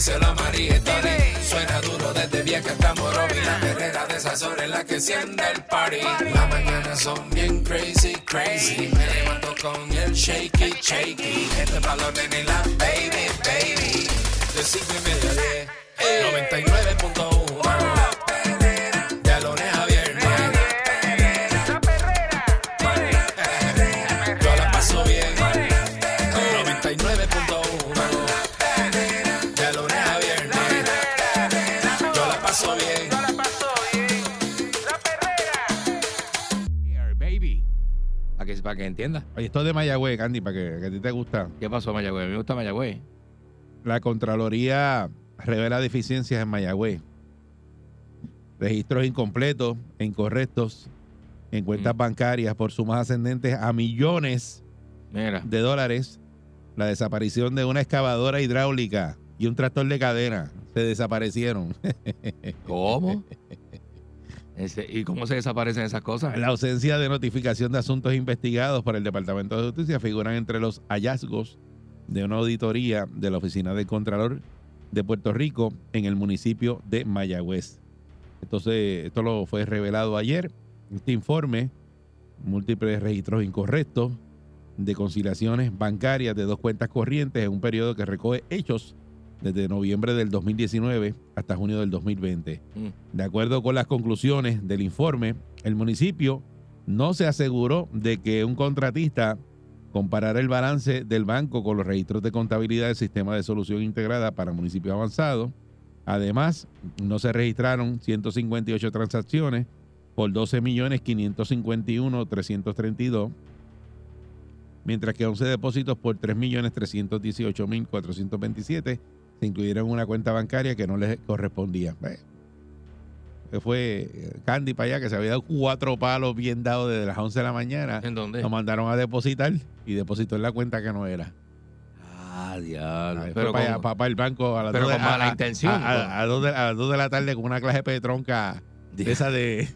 díselo a María. Suena duro desde vieja hasta Morovi. La perrera de esas horas la que enciende el party. Las mañanas son bien crazy, crazy. Me levanto con el shaky, shaky. Este balón en la baby, baby. De cinco y media diez. 99.1 Para que, entiendas. Oye, esto es de Mayagüez, Candy, para que, que a ti te gusta. ¿Qué pasó, Mayagüez? A mí me gusta Mayagüez. La Contraloría revela deficiencias en Mayagüez. Registros incompletos e incorrectos en cuentas Mm. bancarias por sumas ascendentes a millones Mira. de dólares. La desaparición de una excavadora hidráulica y un tractor de cadena se desaparecieron. ¿Cómo? Ese- ¿Y cómo se desaparecen esas cosas? La ausencia de notificación de asuntos investigados por el Departamento de Justicia figuran entre los hallazgos de una auditoría de la Oficina del Contralor de Puerto Rico en el municipio de Mayagüez. Entonces, esto lo fue revelado ayer. Este informe, múltiples registros incorrectos de conciliaciones bancarias de dos cuentas corrientes en un periodo que recoge hechos desde noviembre del 2019 hasta junio del 2020. Mm. De acuerdo con las conclusiones del informe, el municipio no se aseguró de que un contratista comparara el balance del banco con los registros de contabilidad del sistema de solución integrada para municipios avanzados. Además, no se registraron 158 transacciones por 12 millones 551 332, mientras que 11 depósitos por 3 millones 318 mil 427 se incluyeron en una cuenta bancaria que no les correspondía. Que fue eh, Candy para allá, que se había dado cuatro palos bien dados desde las 11 de la mañana. ¿En dónde? Lo mandaron a depositar y depositó en la cuenta que no era. Ah, diablo. Ahí fue Pero, para, allá, el banco a las pero dos de- con mala a- intención, A, a- a dos de, a las de la tarde con una clase de petronca de esa de,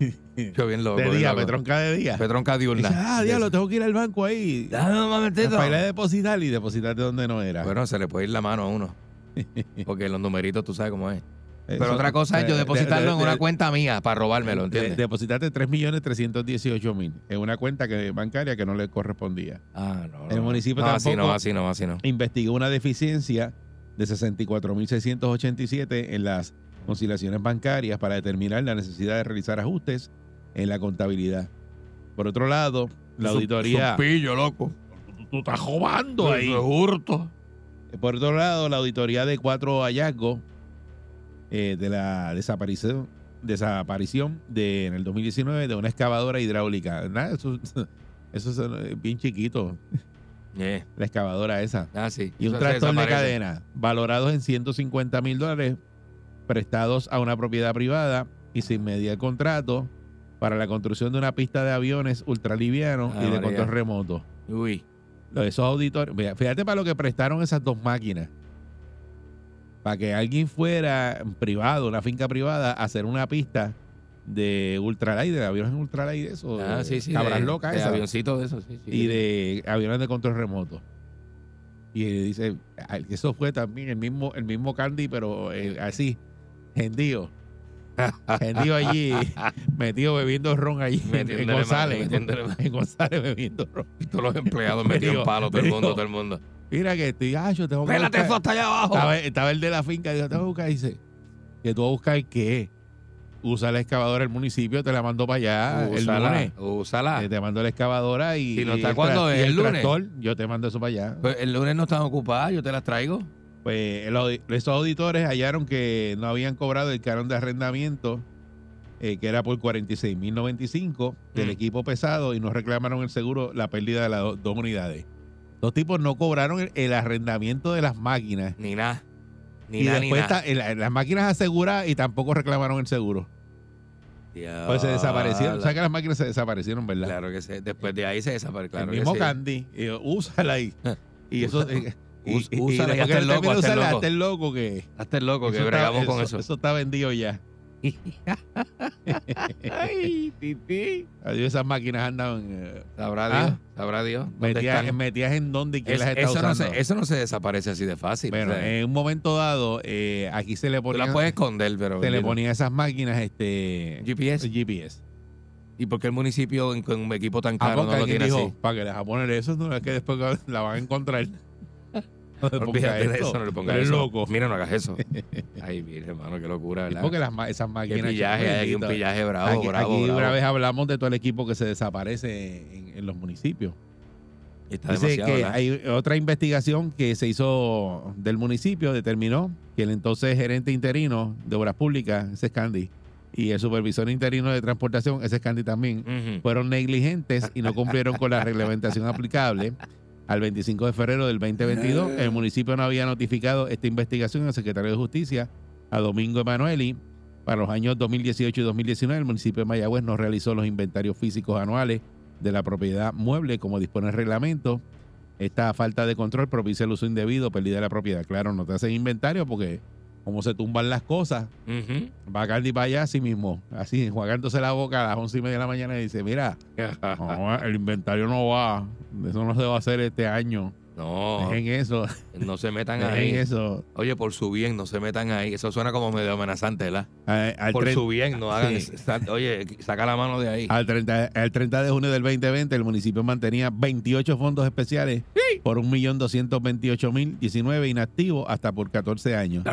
Yo bien loco. de bien día, loco. petronca de día. Petronca Y dice, diurna. ah, diablo, tengo que ir al banco ahí. Dame un momentito. Para ir a depositar y depositar de donde no era. Bueno, se le puede ir la mano a uno. Porque los numeritos tú sabes cómo es. Pero Eso- otra cosa es yo de- depositarlo de- en de- una cuenta mía para robármelo, de- ¿entiendes? Depositaste 3.318.000 en una cuenta que, bancaria que no le correspondía. ah, no. el no. municipio no, así tampoco- no, así no, así no. Investigó una deficiencia de 64.687 en las conciliaciones bancarias para determinar la necesidad de realizar ajustes en la contabilidad. Por otro lado, la auditoría... pillo, loco. Tú estás robando ahí. Eso es hurto. Por otro lado, la auditoría de cuatro hallazgos eh, de la desaparición, desaparición de, en el 2019 de una excavadora hidráulica. Eso, eso es eh, bien chiquito, Yeah. la excavadora esa. Ah, sí. Y un tractor de cadena, valorados en 150 mil dólares, prestados a una propiedad privada y sin mediar contrato para la construcción de una pista de aviones ultralivianos Ay, y de María. control remoto. Uy. Esos auditores, fíjate para lo que prestaron esas dos máquinas. Para que alguien fuera privado, una finca privada, a hacer una pista de ultralight, de aviones ultralight, eso, Ah, de sí, sí. cabras de, locas de avioncitos de esos, sí, sí. y de aviones de control remoto. Y dice, que eso fue también el mismo, el mismo Candy, pero eh, así, gendío. Gendío allí, metido bebiendo ron allí en, en González. mano. En González bebiendo ron. Todos los empleados metidos en palo, todo el mundo, todo el mundo. Mira que estoy, ah, yo tengo que Pélate buscar- hasta allá abajo. estaba, estaba el de la finca, dijo, tengo que buscar, dice, que tú vas a buscar qué. Usa la excavadora del municipio, te la mando para allá el Úsala, lunes. úsala. Te mando la excavadora y, Si no está, el ¿cuándo tra- es? y ¿El lunes? tractor, yo te mando eso para allá. Pues el lunes no están ocupadas, yo te las traigo. Pues esos auditores hallaron que no habían cobrado el canon de arrendamiento, eh, que era por 46.095 del Mm. equipo pesado y no reclamaron el seguro la pérdida de las do- dos unidades. Los tipos no cobraron el, el arrendamiento de las máquinas Ni nada. Ni y ni después el- las máquinas aseguradas y tampoco reclamaron el seguro. Pues se desaparecieron. O sea que las máquinas se desaparecieron, ¿verdad? Claro que sí. Después de ahí se desapareció. Claro el que mismo sí. Candy, y, úsala ahí. Y eso. Us- y- y úsala que el loco, el loco. el loco que. Hasta el loco que eso está- bregamos con eso, eso. está vendido ya. Ay, tití. Adiós, esas máquinas andan eh, Sabrá Ah. Dios, sabrá Dios. ¿Dónde metidas, están? metidas en dónde y quién Es- las está eso, no usando. se, eso no se desaparece así de fácil. bueno, o sea, en un momento dado, eh, aquí se le tú ponía, la puedes esconder, pero. se le ponía esas máquinas este GPS. GPS. ¿Y por qué el municipio con un equipo tan Ah, caro porque no lo tiene dijo, así? para que les a poner eso, no es que después la van a encontrar. No le Olvídate de eso, no le pongas eso. loco. Mira, no hagas eso. Ay, mire, hermano, qué locura, ¿verdad? porque las, ma- esas Qué máquinas. pillaje, hay aquí un pillaje bravo, aquí, bravo, aquí bravo. una vez hablamos de todo el equipo que se desaparece en, en los municipios. Está Dice demasiado, que ¿verdad? hay otra investigación que se hizo del municipio, determinó que el entonces gerente interino de Obras Públicas, ese es Candy, y el supervisor interino de transportación, ese es Candy también, Ujú. fueron negligentes y no cumplieron con la reglamentación aplicable. Al 25 de febrero del 2022, el municipio no había notificado esta investigación al secretario de Justicia, a Domingo Emanueli. Para los años 2018 y 2019, el municipio de Mayagüez no realizó los inventarios físicos anuales de la propiedad mueble como dispone el reglamento. Esta falta de control propicia el uso indebido, pérdida de la propiedad. Claro, no te hacen inventario porque como se tumban las cosas, Ujú. va Candy para allá así mismo, así, enjuagándose la boca a las once y media de la mañana y dice, mira, no, el inventario no va, eso no se va a hacer este año. No, Dejen eso, no se metan dejen ahí. eso. Oye, por su bien, no se metan ahí. Eso suena como medio amenazante, ¿verdad? Al, Por su bien, no hagan. Sí. Oye, saca la mano de ahí. al 30, al 30 de junio del 2020, el municipio mantenía 28 fondos especiales por 1.228.019 inactivos hasta por 14 años.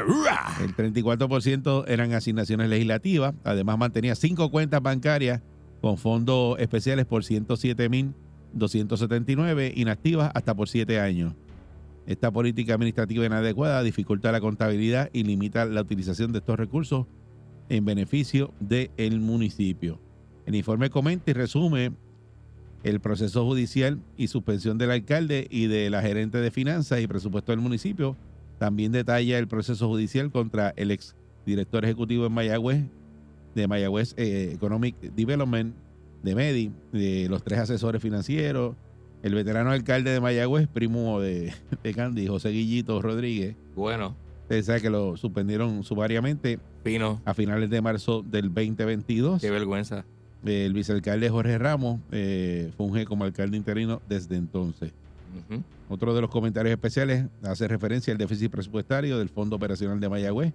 El 34% eran asignaciones legislativas. Además, mantenía cinco cuentas bancarias con fondos especiales por 107.279 inactivas hasta por 7 años. Esta política administrativa inadecuada dificulta la contabilidad y limita la utilización de estos recursos en beneficio del municipio. El informe comenta y resume el proceso judicial y suspensión del alcalde y de la gerente de finanzas y presupuesto del municipio. También detalla el proceso judicial contra el ex director ejecutivo en Mayagüez, de Mayagüez eh, Economic Development, de MEDI, de los tres asesores financieros, el veterano alcalde de Mayagüez, primo de, de Candy, José Guillito Rodríguez. Bueno, Ustedes saben que lo suspendieron sumariamente Pino, a finales de marzo del 2022. qué vergüenza. El vicealcalde Jorge Ramos eh, funge como alcalde interino desde entonces. Otro de los comentarios especiales hace referencia al déficit presupuestario del Fondo Operacional de Mayagüez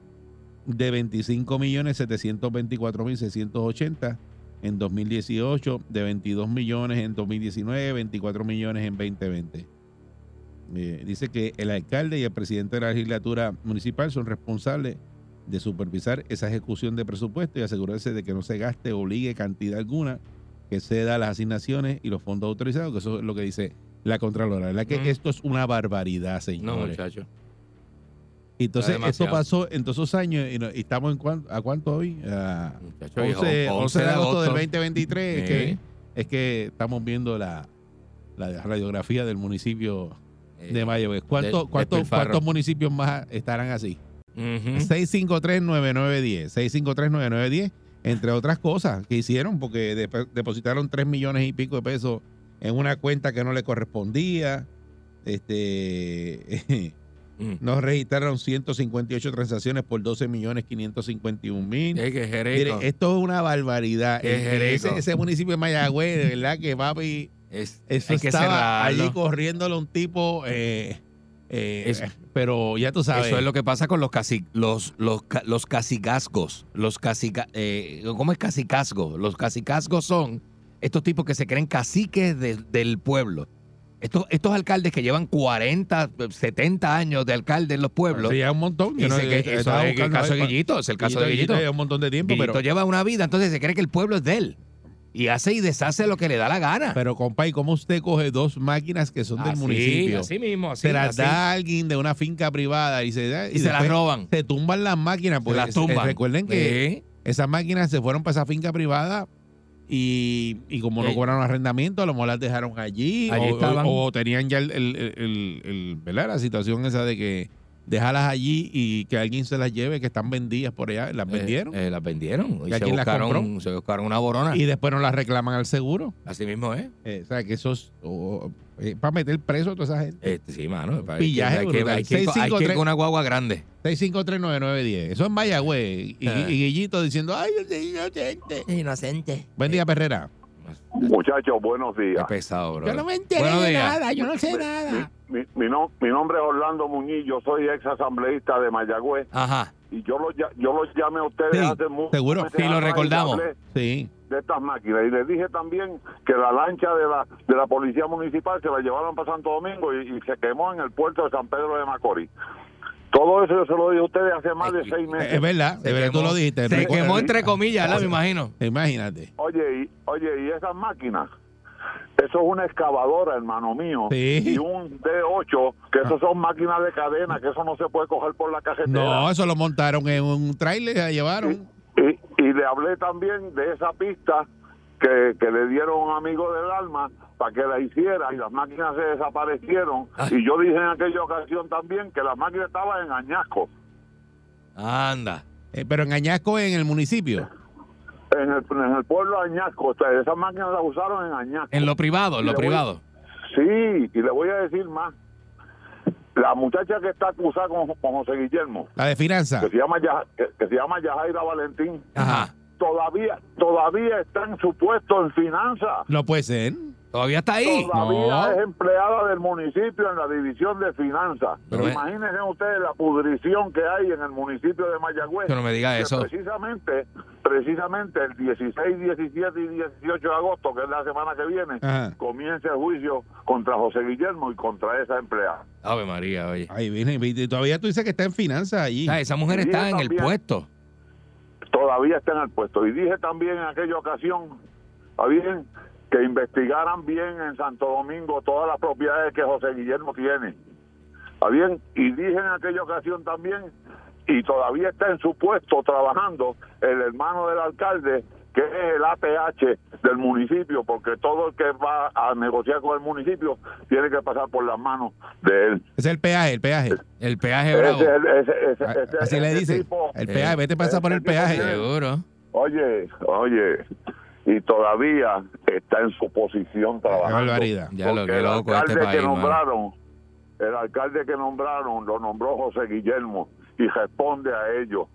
de 25.724.680 en 2018, de 22 millones en 2019, 24 millones en 2020. Eh, dice que el alcalde y el presidente de la legislatura municipal son responsables de supervisar esa ejecución de presupuesto y asegurarse de que no se gaste o obligue cantidad alguna que ceda las asignaciones y los fondos autorizados, que eso es lo que dice la Contralora. ¿Verdad que esto es una barbaridad, No, señores? muchacho. Y Entonces, demasiado. pasó en todos esos años y, no- y estamos en cuánto, a cuánto hoy? A Muchacho, 11, hijo, 11 de agosto del 2023. Es, que, es que estamos viendo la, la radiografía del municipio Eh, de Mayagüez. ¿Cuánto- del cuántos- despilfarro. ¿Cuántos municipios más estarán así? Ujú. 653-9910. 653-9910, entre otras cosas que hicieron, porque dep- depositaron 3 millones y pico de pesos en una cuenta que no le correspondía. Este. Mm. Nos registraron 158 transacciones por 12 millones 551 mil. Que esto es una barbaridad. Ese, ese municipio de Mayagüez, de verdad que papi, Es- eso hay que estaba cerrarlo. allí corriéndole a un tipo, eh, eh, pero ya tú sabes. Eso es lo que pasa con los casi, los, los, los. Los casica, eh, ¿Cómo es casicazgo? Los casicazgos son estos tipos que se creen caciques de- del pueblo. Estos, estos alcaldes que llevan 40, 70 años de alcalde en los pueblos. Sí, ya un montón. y Yo no- se que- eso estaba es el caso de Guillito, es el caso de Guillito. lleva un montón de tiempo, Guillito pero, lleva una vida, entonces se cree que el pueblo es de él. Y hace y deshace lo que le da la gana. pero compa, ¿y cómo usted coge dos máquinas que son del municipio? Así mismo, así. se las así. da a alguien de una finca privada y se, da- y, se las roban. se tumban las máquinas. Pues, se las tumban. recuerden que Sí. esas máquinas se fueron para esa finca privada y, y como no Eh, cobraron arrendamiento, a lo mejor las dejaron allí, Allí o, estaban. o- o tenían ya el, el- el- el- ¿verdad? la situación esa de que déjalas allí y que alguien se las lleve, que están vendidas por allá. Las vendieron. Eh, eh, las vendieron. Y ¿Y se las buscaron, se buscaron una borona. y después no las reclaman al seguro. Así mismo es. Eh, o sea, que eso es para meter preso a toda esa gente. Este, sí, mano. Hay que- Pillaje hay que, hay que, hay que, 653. con una guagua grande. 6539910. Eso es Mayagüez. Y, Ah. y Guillito diciendo, ay, yo soy inocente. Inocente. Buen día, Perrera. Muchachos, buenos Qué días. pesado, bro. Yo no me enteré de nada, yo no sé nada. Mi, mi, no- mi nombre es Orlando Muñiz, yo soy ex asambleísta de Mayagüez Ajá. y yo los, yo los llamé a ustedes Sí, hace mucho. seguro. Sí, lo recordamos. Sí. De estas máquinas y les dije también que la lancha de la de la policía municipal se la llevaron para Santo Domingo y, y se quemó en el puerto de San Pedro de Macorís. Todo eso yo se lo dije a ustedes hace más de seis meses. Es verdad, de verdad, tú lo dijiste. Se quemó entre comillas, ¿verdad? Me imagino. Imagínate. Oye, y, oye, y esas máquinas, eso es una excavadora, hermano mío, Sí. y un D8, que eso son máquinas de cadena, que eso no se puede coger por la carretera. No, eso lo montaron en un trailer, la llevaron. Y, y le hablé también de esa pista que, que le dieron a un amigo del alma para que la hiciera y las máquinas se desaparecieron. Ay. Y yo dije en aquella ocasión también que las máquinas estaban en Añasco, Anda. Eh, pero en Añasco, en el municipio. en el, en el pueblo de Añasco. O sea, esas máquinas las usaron en Añasco. En lo privado, en lo voy- privado. Sí, y le voy a decir más. La muchacha que está acusada con, con José Guillermo, La de finanzas. que se llama Ya- que, que se llama Yajaira Valentín, Ajá. Todavía todavía está en su puesto en finanzas. No puede ser. Todavía está ahí. Todavía No. es empleada del municipio en la división de finanzas. Pero- Imagínense ustedes la pudrición que hay en el municipio de Mayagüez. Que no me diga eso. Precisamente, precisamente el 16, 17 y 18 de agosto, que es la semana que viene, Ajá. comienza el juicio contra José Guillermo y contra esa empleada. Ave María, oye. Ay, viene, y todavía tú dices que está en finanzas allí. Ah, esa mujer Y está en el puesto. Todavía está en el puesto. Y dije también en aquella ocasión, ¿está bien? Que investigaran bien en Santo Domingo todas las propiedades que José Guillermo tiene. ¿Está bien? Y dije en aquella ocasión también, y todavía está en su puesto trabajando el hermano del alcalde, que es el APH del municipio, porque todo el que va a negociar con el municipio tiene que pasar por las manos de él. Ese es el peaje, el peaje. El peaje Ese- bravo. ese- ese- ese- Así le dicen. tipo- El Eh, peaje, vete a pasar por el peaje. Seguro. Oye, oye, y todavía está en su posición Qué trabajando. barbaridad. Ya lo Porque que el loco alcalde este país, que nombraron, el alcalde que nombraron lo nombró José Guillermo y responde a ellos.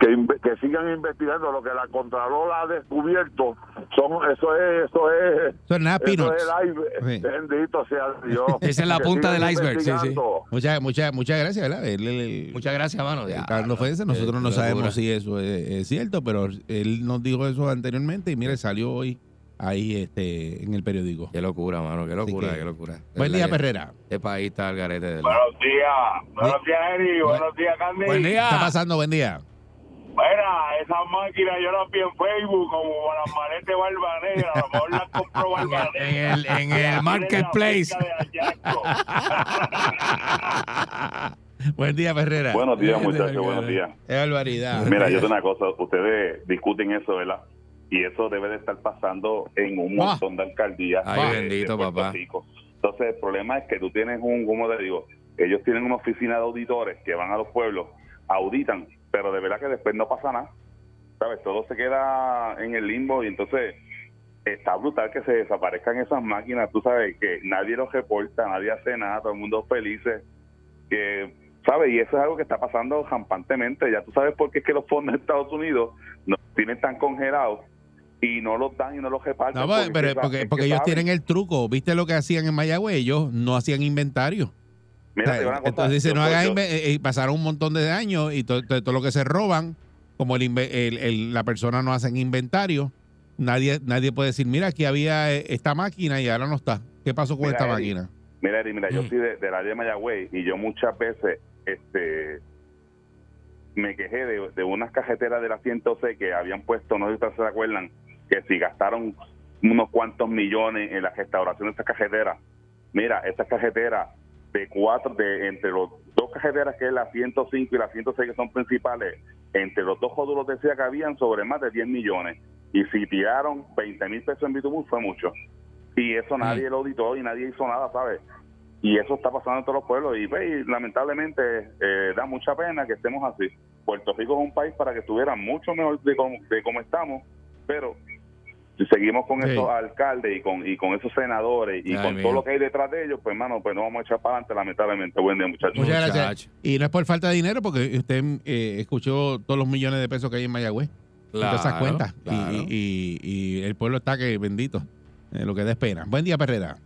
Que, sigan investigando lo que la Contralora ha descubierto. Son, eso es, eso es, Eso es nada, eso es el iceberg. Sí. Bendito sea Dios. Esa es la punta del iceberg, sí, sí. Muchas, muchas, muchas gracias, ¿verdad? Muchas gracias, mano. él Ya, está dando no, fe de eso. Nosotros qué no locura. sabemos si eso es, es cierto, pero él nos dijo eso anteriormente y mire, salió hoy ahí este en el periódico. Qué locura, mano. Qué locura, que- qué locura. Buen día, Perrera. Este país está al garete de Buenos días. Buenos días, Eri. Buenos días, Candy. Buen ¿Qué está día. pasando? Buen día. Mira, esas máquinas yo las vi en Facebook como las maletas de Barba Negra. A lo mejor las compró Barba En Negra. el, en el en marketplace. Buen día, Perrera. Buenos días, Bien, muchachos, buenos días. Qué barbaridad. Mira, yo te digo una cosa, ustedes discuten eso, ¿verdad? Y eso debe de estar pasando en un Ah. montón de alcaldías. Ay, de- bendito, de papá. Rico. Entonces, el problema es que tú tienes un, como te digo, ellos tienen una oficina de auditores que van a los pueblos, auditan, pero de verdad que después no pasa nada. ¿Sabes? Todo se queda en el limbo y entonces está brutal que se desaparezcan esas máquinas. Tú sabes que nadie los reporta, nadie hace nada, todo el mundo feliz. Que, ¿Sabes? Y eso es algo que está pasando rampantemente. Ya tú sabes por qué es que los fondos de Estados Unidos no tienen tan congelados y no los dan y no los reparten. No, pero porque, porque ellos saben. tienen el truco. ¿Viste lo que hacían en Mayagüez? Ellos no hacían inventario. Mira, te entonces dice, no hagas inve- eh, y pasaron un montón de años y todo, todo- todo lo que se roban, como el, inve- el- el- la persona no hacen inventario, nadie nadie puede decir, mira, aquí había eh, esta máquina y ahora no está. ¿Qué pasó con Mira, esta Eddie, máquina? Mira, Eri, mira, yo Mm. soy de, del área de Mayagüey y yo muchas veces este me quejé de, de unas cajeteras de la 106 que habían puesto, no sé si ustedes se acuerdan, que si gastaron unos cuantos millones en la restauración de estas cajeteras. Mira, estas cajeteras de cuatro, de entre los dos cajeteras que es la 105 y la 106 que son principales, entre los dos módulos decía que habían sobre más de 10 millones. Y si tiraron 20 mil pesos en Bitubus fue mucho. Y eso nadie lo auditó y nadie hizo nada, ¿sabes? Y eso está pasando en todos los pueblos y, y lamentablemente eh, da mucha pena que estemos así. Puerto Rico es un país para que estuviera mucho mejor de como, de como estamos, pero seguimos con Sí. esos alcaldes y con y con esos senadores y Ay, con todo lo que hay detrás de ellos, pues hermano, pues no vamos a echar para adelante lamentablemente. Buen día, muchachos. Muchas gracias. Y no es por falta de dinero, porque usted eh, escuchó todos los millones de pesos que hay en Mayagüez. y todas esas Claro, cuentas. Y- claro. Y, y- y el pueblo está que bendito. eh, lo que da pena. Buen día, Perrera.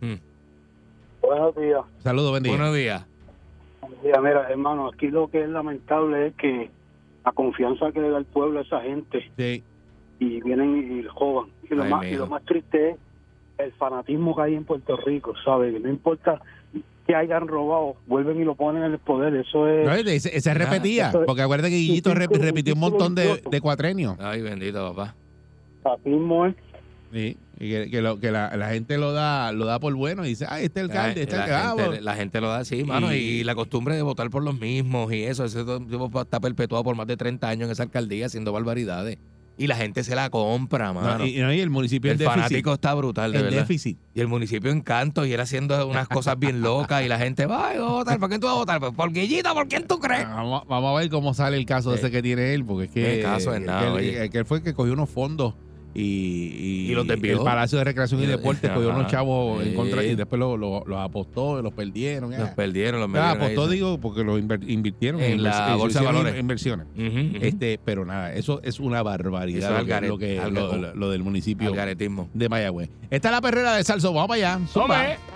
Buenos días. Saludos, buen día. Buenos días. Mira, mira, hermano, aquí lo que es lamentable es que la confianza que le da el pueblo a esa gente Sí. Y vienen y le jodan. Y lo, Ay, más, y lo más triste es el fanatismo que hay en Puerto Rico, ¿sabes? Que no importa que hayan robado, vuelven y lo ponen en el poder. Eso es... No, ese, ese repetía, Eso porque acuérdate que Guillito Sí, sí, rep- sí, repitió un montón de, de cuatrenios. Ay, bendito, papá. fanatismo es... Sí, y que, que lo- que la, la gente lo da lo da por bueno y dice, ay, este alcalde, este la, alcalde. gente, la gente lo da así, mano. Y, Y- la costumbre de votar por los mismos y eso. Ese tipo está perpetuado por más de 30 años en esa alcaldía haciendo barbaridades. Y la gente se la compra, No, mano. y, no, y el municipio el fanático está brutal, de verdad. déficit. Y el municipio en canto y él haciendo unas cosas bien locas y la gente va a votar. ¿Por quién tú vas a votar? Pues por Guillita, ¿por quién tú crees? Vamos, vamos a ver cómo sale el caso ese que tiene él, porque es que, Qué caso es que nada, él- oye. que él fue el que cogió unos fondos y, Y los desvió. el Palacio de Recreación y, Y- Deportes cogió unos chavos en contra y después los lo, los apostó, los perdieron. Los ah. perdieron, los Ah, metieron apostó, ahí. digo, porque los invirtieron En la invers- bolsa de valores. inversiones. Ujú. Este, pero nada, eso es una barbaridad es lo, que, lo, que- lo- lo- lo del municipio de Mayagüez. Esta es la perrera de Salso, vamos para allá.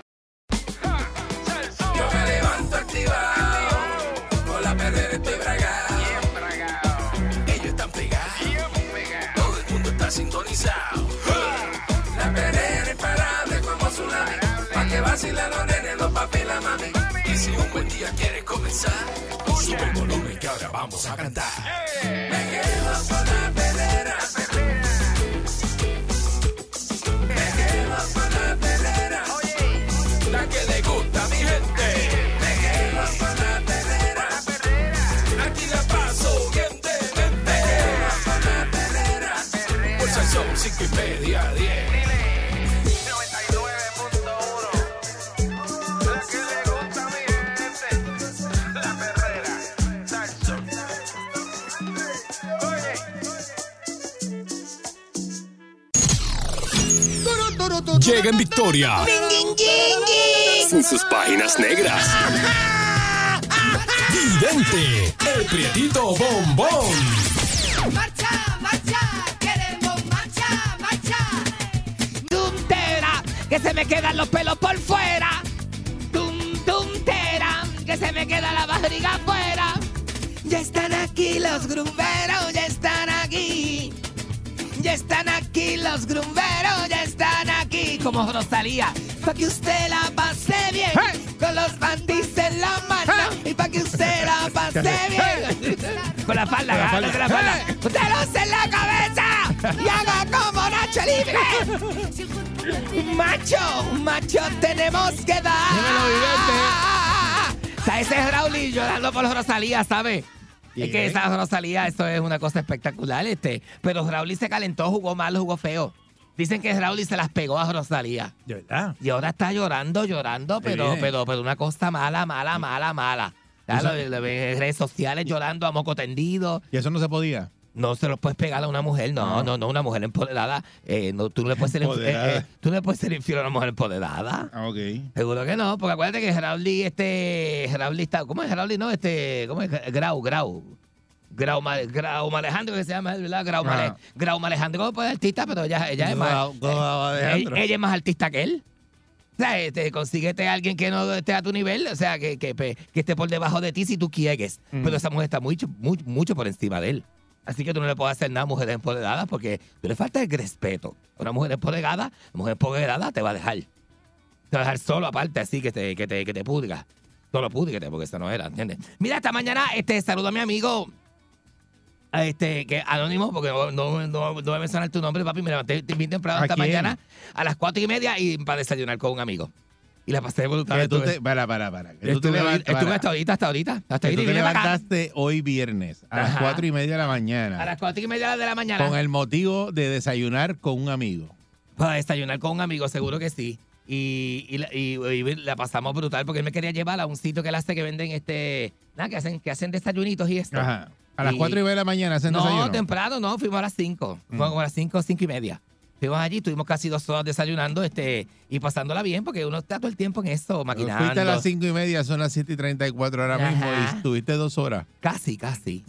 Sintonizado. La perrera imparable como tsunami, pa' que vacilan los nenes, los papi y la mami. Y si un buen día quieres comenzar, sube el volumen que ahora vamos a cantar. Me quedo con la perrera, Llega en victoria. Sin sus páginas negras. Vidente, el prietito bombón. Marcha, marcha, queremos marcha, marcha. Tuntera, que se me quedan los pelos por fuera. Tum, tuntera, que se me queda la barriga afuera. Ya están aquí los grumberos, ya están aquí. Ya están aquí los grumberos, ya están aquí. Como Rosalía, pa' que usted la pase bien. Con los bandis en la mano. Y pa' que usted la pase bien. Con la falda, con la falda. ¡Delos en la cabeza! ¡Y haga como Nacho Libre! ¡Macho! ¡Macho tenemos que dar! O sea, ese es Raúl llorando por Rosalía, ¿sabes? Es que esa Rosalía, esto es una cosa espectacular, este. Pero Raúl se calentó, jugó mal, jugó feo. Dicen que Raúl se las pegó a Rosalía. De verdad. Y ahora está llorando, llorando, pero, pero, pero una cosa mala, mala, mala, mala. Ve en redes sociales llorando a moco tendido. Y eso no se podía. No se lo puedes pegar a una mujer, no, no, no, una mujer empoderada. Eh, no, tú no le puedes ser, eh, eh, tú no le puedes ser infiel a una mujer empoderada. Ah, ok. Seguro que no, porque acuérdate que Geraldí, este, Geraldí está, ¿cómo es Geraldí? No, este, ¿cómo es? Grau, Grau. Grau, Ma- Grau Alejandro, que se llama, ¿verdad? Grau, Ah. Male- Grau Alejandro, pues artista, pero ella, ella es más, Grau Alejandro. ella, ella es más artista que él. O sea, este, consíguete a alguien que no esté a tu nivel, o sea, que, que, esté por debajo de ti si tú quieres. Mm. Pero esa mujer está mucho, mucho, mucho por encima de él. Así que tú no le puedes hacer nada a mujeres empoderadas porque tú le falta el respeto. Una mujer empoderada, una mujer empoderada te va a dejar. Te va a dejar solo aparte, así que te, que te, que te pudga. Solo púdguete, porque esa no era, ¿entiendes? Mira, esta mañana este, saludo a mi amigo, este, que anónimo, porque no, no, no, no voy a mencionar tu nombre, papi. Me levanté bien temprano ¿A esta quién? mañana a las cuatro y media y para desayunar con un amigo. Y la pasé brutal. Para, para, para. Que tú te Estuve, levantas- estuve para. hasta ahorita, hasta ahorita. Hasta Que tú te levantaste hoy viernes a las cuatro y media de la A mañana las cuatro y media de la mañana. con el motivo de desayunar con un amigo. Para desayunar con un amigo, seguro que sí. Y, y, la- y- y la pasamos brutal porque él me quería llevar a un sitio que él hace que venden este. Nada, que hacen, que hacen desayunitos y esto. Ajá. A las 4 y media de la mañana hacen No, desayuno. temprano, no, fuimos a las 5. Fuimos como a las 5, 5 y media. Fuimos allí, estuvimos casi dos horas desayunando este y pasándola bien porque uno está todo el tiempo en eso, maquinando. Fuiste a las 5 y media, son las 7 y 34 ahora mismo y estuviste dos horas. Casi, casi.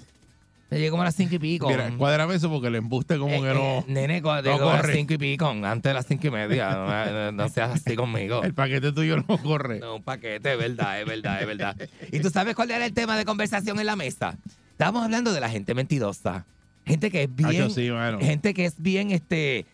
Me llegué como a las 5 y pico. Mira, cuádrame eso porque el embuste como Eh, que eh, no... nene, cuando no llegó a las corre. 5 y pico, antes de las 5 y media. No, no- no seas así conmigo. El paquete tuyo no corre. No, un paquete, es verdad, es verdad, es verdad. ¿Y tú sabes cuál era el tema de conversación en la mesa? Estábamos hablando de la gente mentirosa. Gente que es bien. Sí, mano. Gente que es bien este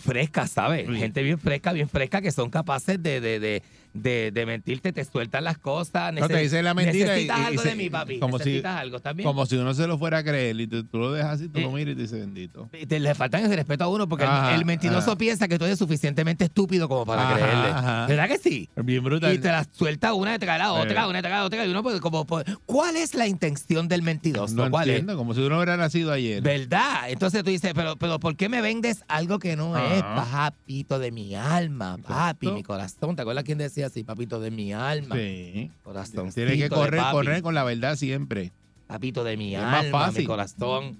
fresca, ¿sabes? Sí. Gente bien fresca, bien fresca, que son capaces de, de, de, de, de mentirte, te sueltan las cosas. No, te dice la mentira Necesitas y- algo de mí, papi. como si- Necesitas algo también. Como si uno se lo fuera a creer y tú, tú lo dejas así, tú Eh. lo miras y te dice bendito. Te- le faltan el respeto a uno porque el- Ajá, el, mentiroso ajá. piensa que tú eres suficientemente estúpido como para Ajá, creerle. ¿Verdad que sí? Bien brutal. Y te la suelta una, te cae la otra, Eh. una, te cae la otra. Y uno, pues, como, pues, ¿cuál es la intención del mentiroso? no ¿Cuál entiendo, como si uno hubiera nacido ayer. es? ¿Verdad? Entonces tú dices, pero, pero ¿por qué me vendes algo que no es papito de mi alma? Papi, mi corazón. ¿Te acuerdas quién decía así? Papito de mi alma. Sí. Corazón. Tienes que correr, correr con la verdad siempre. Papito de mi Es más alma, mi fácil. corazón.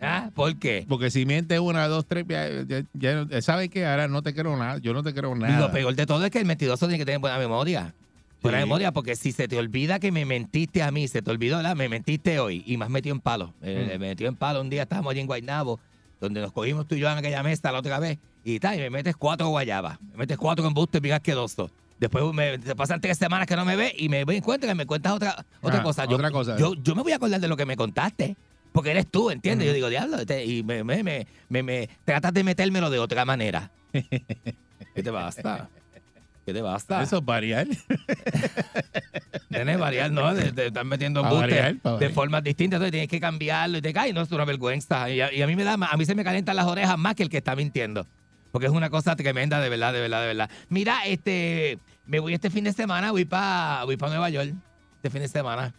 ¿Ah? ¿Por qué? Porque si mientes una, dos, tres, ya, ya, ya- ¿sabes qué? Ahora no te creo nada. Yo no te creo Y nada. lo peor de todo es que el mentiroso tiene que tener buena memoria. Buena Sí. memoria, porque si se te olvida que me mentiste a mí, se te olvidó, ¿verdad? Me mentiste hoy y me has metido en palo. Eh, Mm. Me metió en palo un día, estábamos allí en Guaynabo, donde nos cogimos tú y yo en aquella mesa la otra vez, y tal, y me metes cuatro guayabas, me metes cuatro embustes bien asquerosos. Después me, te pasan tres semanas que no me ves y me encuentras que me cuentas otra, otra Ah, cosa. Yo, otra cosa. Yo, yo me voy a acordar de lo que me contaste. Porque eres tú, ¿entiendes? Ujú. Yo digo, diablo, este- y me, me, me, me, me- tratas de metérmelo de otra manera. ¿Qué te basta? ¿Qué te basta? Eso es variar. Nene, variar, ¿no? De, de estar metiendo embustes de formas distintas. Entonces tienes que cambiarlo y te cae. No es una vergüenza. Y a, y a mí me da, a mí se me calientan las orejas más que el que está mintiendo. Porque es una cosa tremenda, de verdad, de verdad, de verdad. Mira, este, me voy este fin de semana, voy para voy pa Nueva York. Este fin de semana.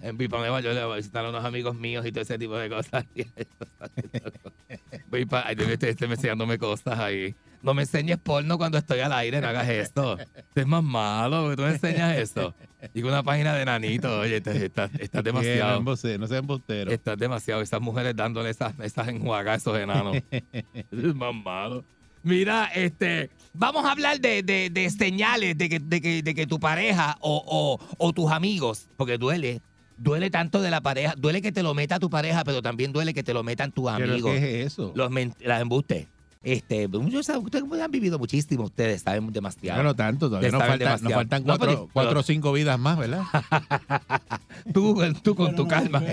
Eh, Voy para Nueva York a visitar a unos amigos míos y todo ese tipo de cosas. voy para. Ay, debe estar enseñándome cosas ahí. No me enseñes porno cuando estoy al aire, no hagas esto. Esto es más malo, porque tú me enseñas eso. Digo una página de nanito, oye, estás está, Bien, demasiado. no seas embustero. Estás demasiado. Esas mujeres dándole esas, esas enjuagas a esos enanos. es más malo. Mira, este, vamos a hablar de, de- de señales de que, de, que, de que tu pareja o, o- o tus amigos, porque duele, duele tanto de la pareja, duele que te lo meta tu pareja, pero también duele que te lo metan tus ¿Pero amigos. qué es eso? Los las embustes. Este, ustedes han vivido muchísimo, ustedes saben demasiado. Bueno, tanto, todavía nos, falta- faltan No, cuatro, pero- cuatro pero- o cinco vidas más, ¿verdad? Tú, tú con tu calma. Tú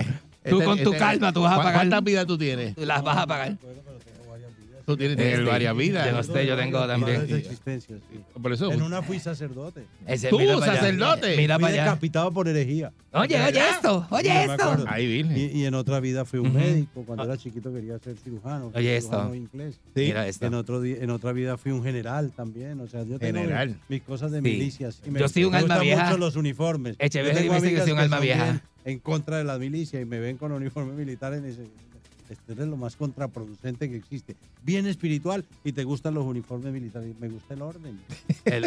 Este- con tu este- calma, tú vas a ¿cu- pagar. ¿Cuántas vidas tú tienes? Las vas a pagar. Tú tienes, tienes Este, varias vidas. Yo no sé, yo tengo también. sí. Por eso, En una fui sacerdote. Ese- Tú, mira para allá. sacerdote. Mira Fui para allá. decapitado por herejía. Oye, oye esto, oye esto. Ahí, Virgen. Y, y en otra vida fui un médico. Cuando era chiquito quería ser cirujano. Oye, esto. cirujano inglés. Sí. Mira esto. En, otro en otra vida fui un general también. O sea, yo tengo General. mis, cosas de Sí. milicias. Y me, Yo soy un me alma gustan vieja. mucho los uniformes. Tengo dice que soy un alma vieja. En contra de las milicias y me ven con uniforme militar y me dicen, este eres lo más contraproducente que existe. Bien espiritual y te gustan los uniformes militares. Me gusta el orden.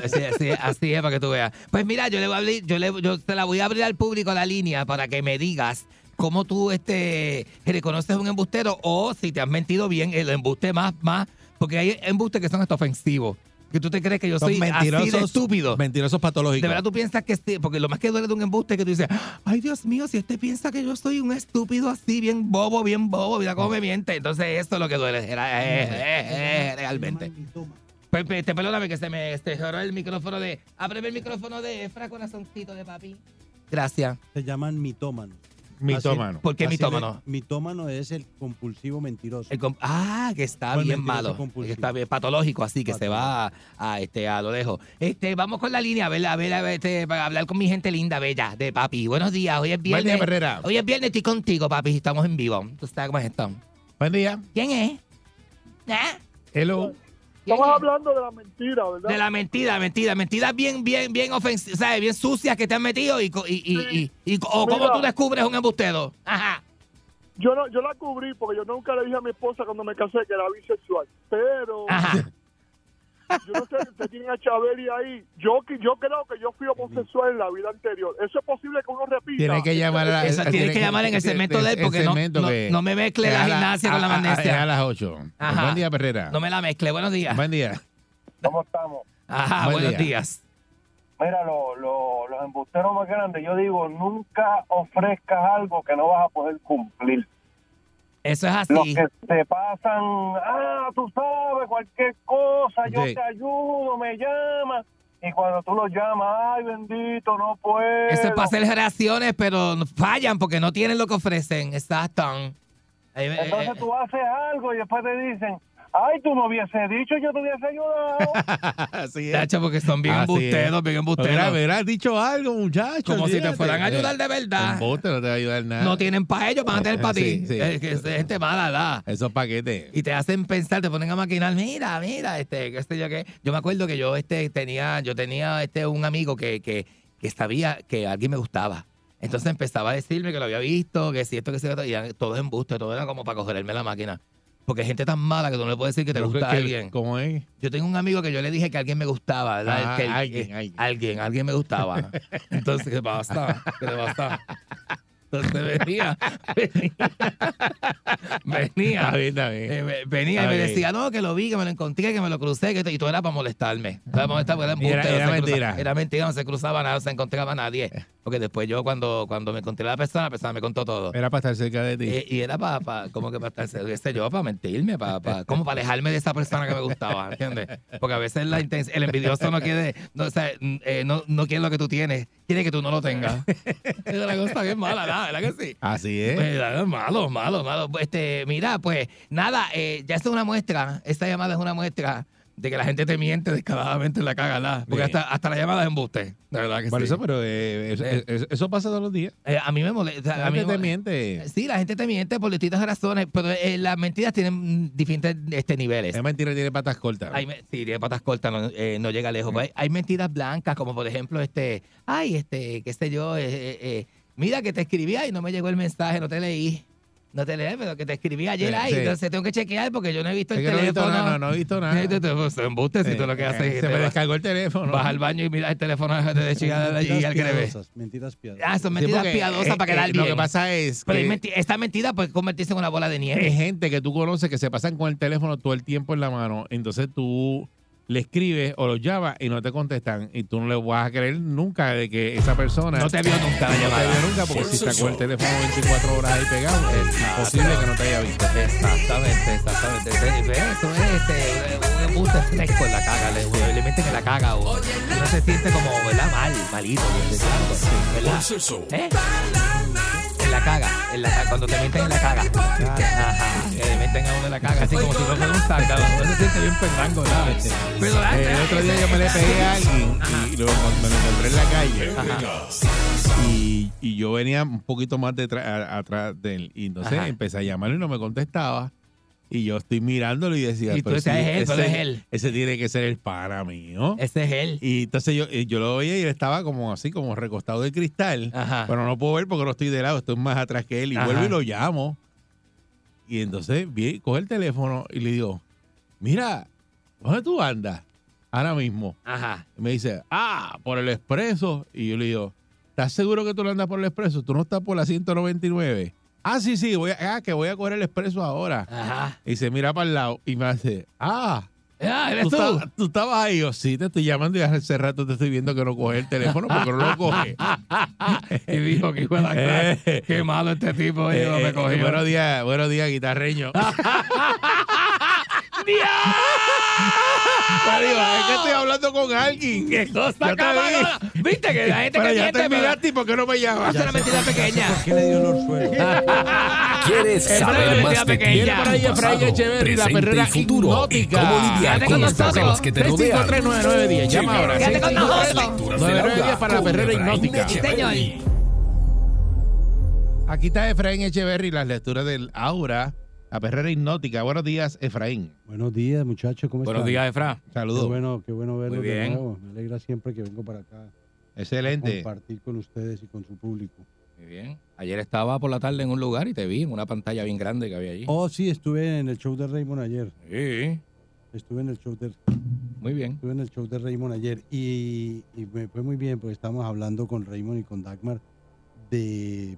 Sí, sí, así es para que tú veas. Pues mira, yo le voy a abrir, yo, le, te la voy a abrir al público la línea para que me digas cómo tú este reconoces un embustero o si te has mentido bien el embuste más más porque hay embustes que son hasta ofensivos. Que tú te crees que yo Son soy así de estúpido. Mentirosos patológicos. De verdad tú piensas que sí, porque lo más que duele de un embuste es que tú dices, ay Dios mío, si este piensa que yo soy un estúpido así, bien bobo, bien bobo, mira cómo me miente. Entonces eso es lo que duele era- eh, eh, eh, realmente. Te perdóname que se me este, cerró el micrófono de. Ábreme el micrófono de Efra, corazoncito de papi. Gracias. Se llaman mitómanos. Mitómano. ¿Por qué Así mitómano? de- mitómano es el compulsivo mentiroso. El com- ah, que está ¿Cuál bien mentiroso malo. compulsivo? Que está bien patológico, así que se va a, este, a lo lejos. Este, vamos con la línea, a ver, a ver, a ver, este, para hablar con mi gente linda, bella, de papi. Buenos días, hoy es Buen viernes. día, Herrera. Hoy es viernes, estoy contigo, papi. Estamos en vivo. ¿Tú sabes cómo es esto? Buen día. ¿Quién es? ¿Ah? Hello. ¿Quién Estamos es? hablando de la mentira, ¿verdad? De la mentira, mentira, mentiras bien, bien, bien ofensivas, ¿sabes? Bien sucias que te han metido y, y, y, y, y- o cómo tú descubres un embustero. Ajá. Yo no, yo la cubrí porque yo nunca le dije a mi esposa cuando me casé que era bisexual. Pero Ajá. Yo no sé si usted tiene a Chabeli ahí. Yo, que- yo creo que yo fui homosexual en la vida anterior. ¿Eso es posible que uno repita? Tiene que llamar a la, Esa tiene que llamar en el segmento de él, porque no- no- no me mezcle la a gimnasia con la a- magnesia. es a las 8. Ajá. Buen día, Perrera. No me la mezcle. Buenos días. Buen día. ¿Cómo estamos? Ajá, Buen buenos día. días. Mira, lo- lo- los embusteros más grandes, yo digo, nunca ofrezcas algo que no vas a poder cumplir. Eso es Los así. que se pasan, ah, tú sabes, cualquier cosa, yo Sí. te ayudo, me llamas. Y cuando tú los llamas, ay, bendito, no puedo. Eso es para hacer reacciones, pero fallan porque no tienen lo que ofrecen. Exacto. Eh, Entonces eh, tú haces algo y después te dicen, ay, tú me hubiese dicho, yo te hubiese ayudado. Así es. Porque son bien Así embusteros, es. bien embusteros. hubiera dicho algo, muchacho. Como si te fueran a ayudar de verdad. Embuste no te va a ayudar nada. No tienen para ellos, van a tener para ti. sí. Es que es gente mala, ¿verdad? Esos paquetes. Y te hacen pensar, te ponen a maquinar, mira, mira, este, qué sé yo qué. Yo me acuerdo que yo este tenía, yo tenía este un amigo que, que, que sabía que alguien me gustaba. Entonces empezaba a decirme que lo había visto, que si esto, que si esto, y todo es embuste, todo era como para cogerme la máquina. Porque hay gente tan mala que tú no le puedes decir que te Pero gusta que- alguien. ¿Cómo es? Yo tengo un amigo que yo le dije que alguien me gustaba, ¿verdad? Ah, Que el- alguien, alguien. alguien, alguien me gustaba. Entonces, ¿qué pasa? ¿Qué le pasa? Entonces venía, venía, venía, eh, ve- venía y me decía, no, que lo vi, que me lo encontré, que me lo crucé, que y todo era para molestarme. Era para no mentira. era mentira, no se cruzaba nada, no se encontraba nadie. Porque después yo, cuando, cuando me encontré a la persona, la persona me contó todo. Era para estar cerca de ti. Eh, y era para, como que para estar, qué sé yo, para mentirme, para, como para alejarme de esa persona que me gustaba, ¿entiendes? Porque a veces la el envidioso no quiere, no, o sea, eh, no, no quiere lo que tú tienes, quiere que tú no lo tengas. es una cosa bien mala, ¿verdad? ¿verdad que sí? Así es. Pues, es malo, malo, malo. Este, mira, pues nada, eh, ya es una muestra, esta llamada es una muestra de que la gente te miente descaradamente en la caga, ¿verdad? Porque hasta, hasta la llamada es embuste, de verdad que Por sí. eso, pero eh, eso, Eh. pasa todos los días. Eh, a mí me molesta. La a mí gente me- te miente. Sí, la gente te miente por distintas razones, pero eh, las mentiras tienen mm, diferentes este, niveles. Es mentira, tiene patas cortas. Hay, sí, tiene patas cortas, no, eh, no llega lejos. Hay, hay mentiras blancas, como por ejemplo, este, ay, este, qué sé yo, eh, mira que te escribí y no me llegó el mensaje, no te leí. No te leí, pero que te escribí ayer Sí, ahí, sí. entonces tengo que chequear porque yo no he visto Es el que no he visto teléfono. nada, no, no he visto nada. Pues, embuste, si Sí. tú lo que haces es Se te me descargó el teléfono. Vas al baño y miras el teléfono de chica allí Mentiras al que le ves. mentiras piadosas. Ah, son mentiras piadosas eh, para quedar eh, bien. Lo que pasa es Pero hay que menti- esta mentira puede convertirse en una bola de hay nieve. gente que tú conoces que se pasan con el teléfono todo el tiempo en la mano. Entonces tú le escribes o los llamas y no te contestan. Y tú no le vas a creer nunca de que esa persona No te vio nunca la no llamada. te vio nunca porque si está con el teléfono 24 horas ahí pegado, es imposible que no te haya visto. Exactamente, exactamente. Eso es este, un embuste fresco en la caga. Le, le meten en la caga o uno se siente como, ¿verdad? Mal, malito. ¿Verdad? ¿Eh? En la caga, en la caga, cuando te meten en la caga. Ajá, le meten a uno en la caga, así como si no fuera un zángano. Uno se siente bien pendango, ¿sabes? Pero Eh, el otro día yo me le pegué a alguien y lo, me lo encontré en la calle. Y, y yo venía un poquito más detrás, atrás de él. Y entonces Ajá. empecé a llamarlo y no me contestaba. Y yo estoy mirándolo y decía, Y tú "Pero si "Es él, pero ese, es él". ese tiene que ser el pana mío. Ese es él. Y entonces yo, y yo lo veía y él estaba como así, como recostado del cristal. Ajá. Pero no puedo ver porque no estoy de lado, estoy más atrás que él. Y Ajá. vuelvo y lo llamo. Y entonces vi, coge el teléfono y le digo, mira, ¿dónde tú andas? Ahora mismo. Ajá. Y me dice, ah, por el expreso. Y yo le digo, ¿estás seguro que tú no andas por el expreso? ¿Tú no estás por la 199? Ah, sí, sí, voy a, ah, que voy a coger el expreso ahora. Ajá. Y se mira para el lado y me hace, ah, Ah, eres ¿tú, tú. estabas- tú estabas ahí. Yo, sí, te estoy llamando y hace rato te estoy viendo que no coge el teléfono porque no lo coge. y dijo que hijo de la clara, Eh. Qué malo este tipo, Eh, hijo, eh, me cogió. buenos días, buenos días, guitarreño. Pero es que estoy hablando con alguien. ¡Qué cosa, te vi. ¿Viste que la gente Pero que ya miente, te miraste y por qué no me llamas. Hace una mentira pequeña. ¿Por qué le dio el orzuelo? ¿Quieres es saber mentira más de ti, pequeña. Viene por ahí Efraín Echeverry, la presente perrera y futuro, y hipnótica. cómo lidiar con nosotros. problemas que te rodean. 6539910. Llama ahora. Quédate con nosotros. 9910 para la perrera hipnótica. Aquí está Efraín Echeverry, las lecturas del Aura, la perrera hipnótica. Buenos días, Efraín. Buenos días, muchachos. ¿Cómo Buenos están? días, Efra. Qué Saludos. bueno, qué bueno verlos Muy de bien. nuevo. Me alegra siempre que vengo para acá a Excelente. compartir con ustedes y con su público. Muy bien. Ayer estaba por la tarde en un lugar y te vi en una pantalla bien grande que había allí. Oh, sí, estuve en el show de Raymond ayer. Sí. Estuve en el show de... muy bien. Estuve en el show de Raymond ayer y, y me fue muy bien porque estábamos hablando con Raymond y con Dagmar de,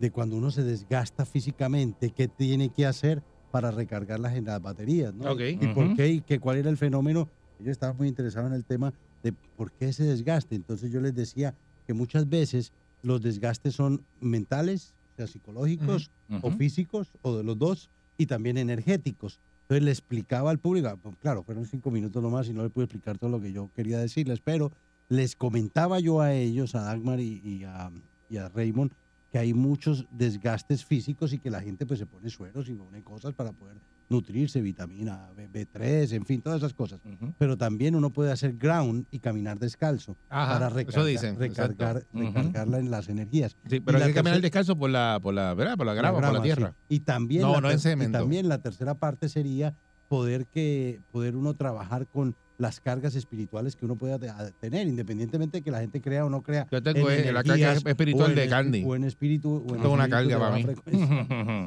de cuando uno se desgasta físicamente, qué tiene que hacer para recargar las, las baterías, ¿no? Ok. Y por Ujú. qué y que cuál era el fenómeno. Ellos estaban muy interesados en el tema de por qué ese desgaste. Entonces yo les decía que muchas veces los desgastes son mentales, o sea, psicológicos Ujú. o Ujú. físicos, o de los dos, y también energéticos. Entonces le explicaba al público, ah, pues, claro, fueron cinco minutos nomás y no le pude explicar todo lo que yo quería decirles, pero les comentaba yo a ellos, a Dagmar y, y a, y a Raymond, que hay muchos desgastes físicos y que la gente pues se pone sueros y pone cosas para poder nutrirse, vitamina B, B3, en fin, todas esas cosas. Pero también uno puede hacer ground y caminar descalzo Ajá, para eso recargar, dicen, recargar, exacto. Ujú. recargarla en las energías. Sí, pero hay que caminar descalzo por la, por la, ¿verdad? Por la grama, por la tierra. sí. Y también, No, la no y también la tercera parte sería poder que poder uno trabajar con las cargas espirituales que uno pueda tener, independientemente de que la gente crea o no crea. Yo tengo en eh, la carga espiritual en de Candy. O en espíritu. O en Tengo una carga para mí.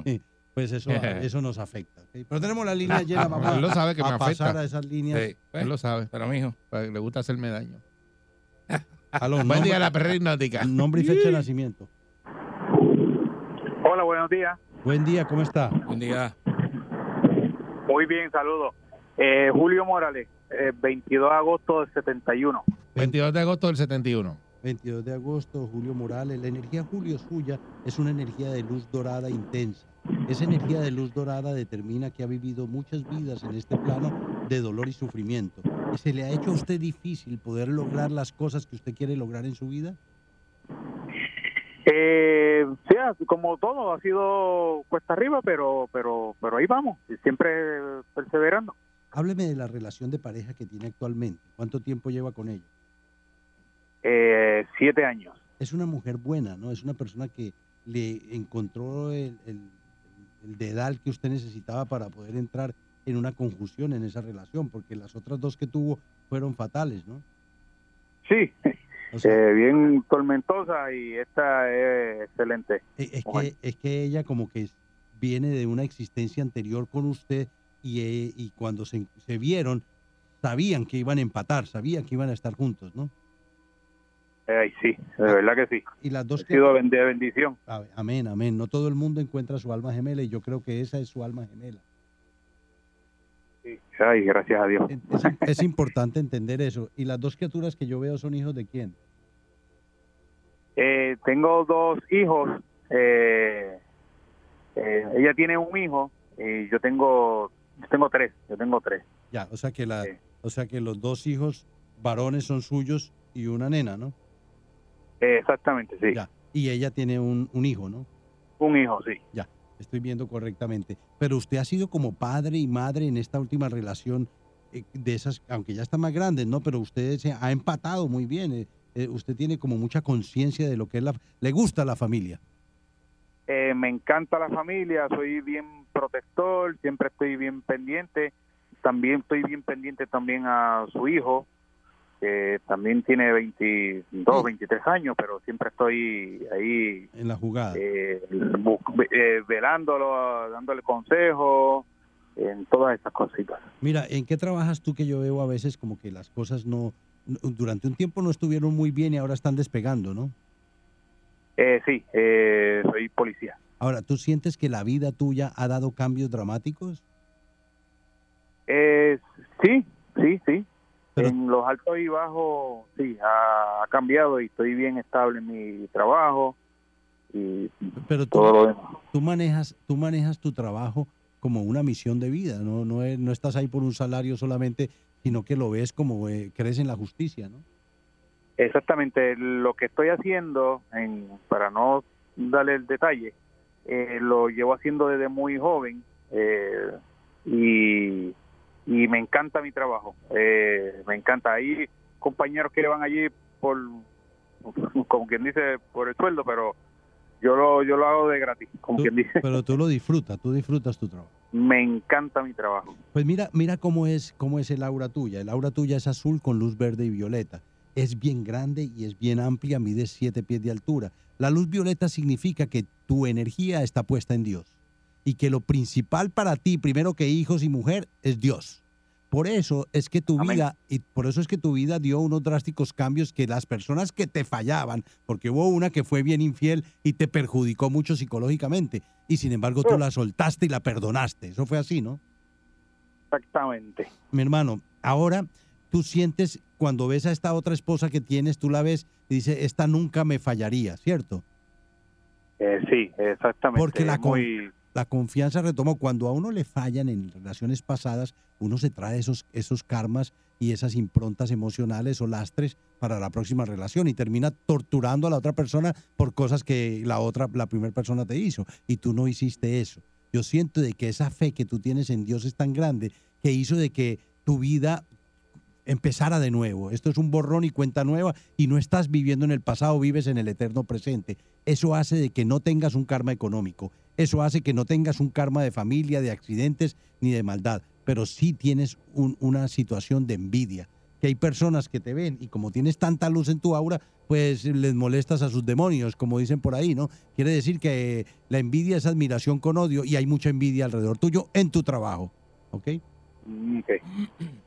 Sí, pues eso, eso nos afecta. Pero tenemos la línea llena, a, Él lo sabe que a me pasar afecta. a esas líneas. Sí, él lo sabe. Pero, mijo. Le gusta hacerme daño. Aló, Buen día, la perrera hipnótica. Nombre y fecha de nacimiento. Hola, buenos días. Buen día, ¿cómo está? Buen día. Muy bien, saludos. Eh, Julio Morales, eh, 22 de agosto del 71. 22 de agosto del 71. 22 de agosto, Julio Morales. La energía Julio suya es una energía de luz dorada intensa. Esa energía de luz dorada determina que ha vivido muchas vidas en este plano de dolor y sufrimiento. ¿Se le ha hecho a usted difícil poder lograr las cosas que usted quiere lograr en su vida? Eh, sí, así como todo, ha sido cuesta arriba, pero, pero, pero ahí vamos, y siempre perseverando. Hábleme de la relación de pareja que tiene actualmente. ¿Cuánto tiempo lleva con ella? Eh, siete años. Es una mujer buena, ¿no? Es una persona que le encontró el, el, el dedal que usted necesitaba para poder entrar en una conjunción en esa relación, porque las otras dos que tuvo fueron fatales, ¿no? Sí, O sea, eh, bien tormentosa y esta es excelente. Eh, Es que, es que ella como que viene de una existencia anterior con usted y, eh, y cuando se, se vieron sabían que iban a empatar, sabían que iban a estar juntos, ¿no? Ay, sí, de verdad que sí. Y las dos Ha sido ben- de bendición. Amén, amén. No todo el mundo encuentra su alma gemela y yo creo que esa es su alma gemela. Sí. Ay, gracias a Dios. Es, es importante entender eso. Y las dos criaturas que yo veo son hijos de quién? Eh, tengo dos hijos. eh, eh, ella tiene un hijo y yo tengo, yo tengo tres. Yo tengo tres. Ya, o sea que la, o sea que los dos hijos varones son suyos y una nena, ¿no? Eh, exactamente, sí. Ya. Y ella tiene un, un hijo, ¿no? Un hijo, sí. Ya, estoy viendo correctamente. Pero usted ha sido como padre y madre en esta última relación eh, de esas, aunque ya está más grande, ¿no? Pero usted se ha empatado muy bien. eh, eh, usted tiene como mucha conciencia de lo que es la... Le gusta la familia. Eh, me encanta la familia, soy bien protector, siempre estoy bien pendiente. También estoy bien pendiente también a su hijo, que también tiene 22, 23 años, pero siempre estoy ahí En la jugada. eh, eh, velándolo, dándole consejos, en todas esas cositas. Mira, ¿en qué trabajas tú que yo veo a veces como que las cosas no... no- Durante un tiempo no estuvieron muy bien y ahora están despegando, ¿no? Eh, sí, eh, soy policía. Ahora, ¿tú sientes que la vida tuya ha dado cambios dramáticos? Eh, sí, sí, sí. en los altos y bajos, sí, ha, ha cambiado y estoy bien estable en mi trabajo y Pero tú, todo lo demás. tú manejas, tú manejas tu trabajo como una misión de vida, no, no, es- no estás ahí por un salario solamente, sino que lo ves como eh, crees en la justicia, ¿no? Exactamente, lo que estoy haciendo, en, para no darle el detalle, eh, lo llevo haciendo desde muy joven eh, y, y me encanta mi trabajo, eh, me encanta. Hay compañeros que van allí por, como quien dice, por el sueldo, pero yo lo, yo lo hago de gratis, como Tú- quien dice. pero tú lo disfrutas, tú disfrutas tu trabajo. Me encanta mi trabajo. Pues mira, mira cómo es, cómo es el aura tuya. El aura tuya es azul con luz verde y violeta. Es bien grande y es bien amplia, mide siete pies de altura. La luz violeta significa que tu energía está puesta en Dios y que lo principal para ti, primero que hijos y mujer, es Dios. por eso es que tu vida, y por eso es que tu vida dio unos drásticos cambios que las personas que te fallaban, porque hubo una que fue bien infiel y te perjudicó mucho psicológicamente, y sin embargo tú la soltaste y la perdonaste. Eso fue así, ¿no? Exactamente. Mi hermano, ahora tú sientes cuando ves a esta otra esposa que tienes, tú la ves y dices, esta nunca me fallaría, ¿cierto? Eh, sí, exactamente. Porque la, muy- confianza retomó. Cuando a uno le fallan en relaciones pasadas, uno se trae esos, esos karmas y esas improntas emocionales o lastres para la próxima relación y termina torturando a la otra persona por cosas que la otra, la primera persona te hizo y tú no hiciste eso. Yo siento de que esa fe que tú tienes en Dios es tan grande que hizo de que tu vida empezara de nuevo. Esto es un borrón y cuenta nueva y no estás viviendo en el pasado, vives en el eterno presente. Eso hace de que no tengas un karma económico. Eso hace que no tengas un karma de familia, de accidentes ni de maldad. Pero sí tienes un- una situación de envidia. Que hay personas que te ven y como tienes tanta luz en tu aura, pues les molestas a sus demonios, como dicen por ahí, ¿no? Quiere decir que la envidia es admiración con odio y hay mucha envidia alrededor tuyo en tu trabajo. ¿Ok? Mm, ok.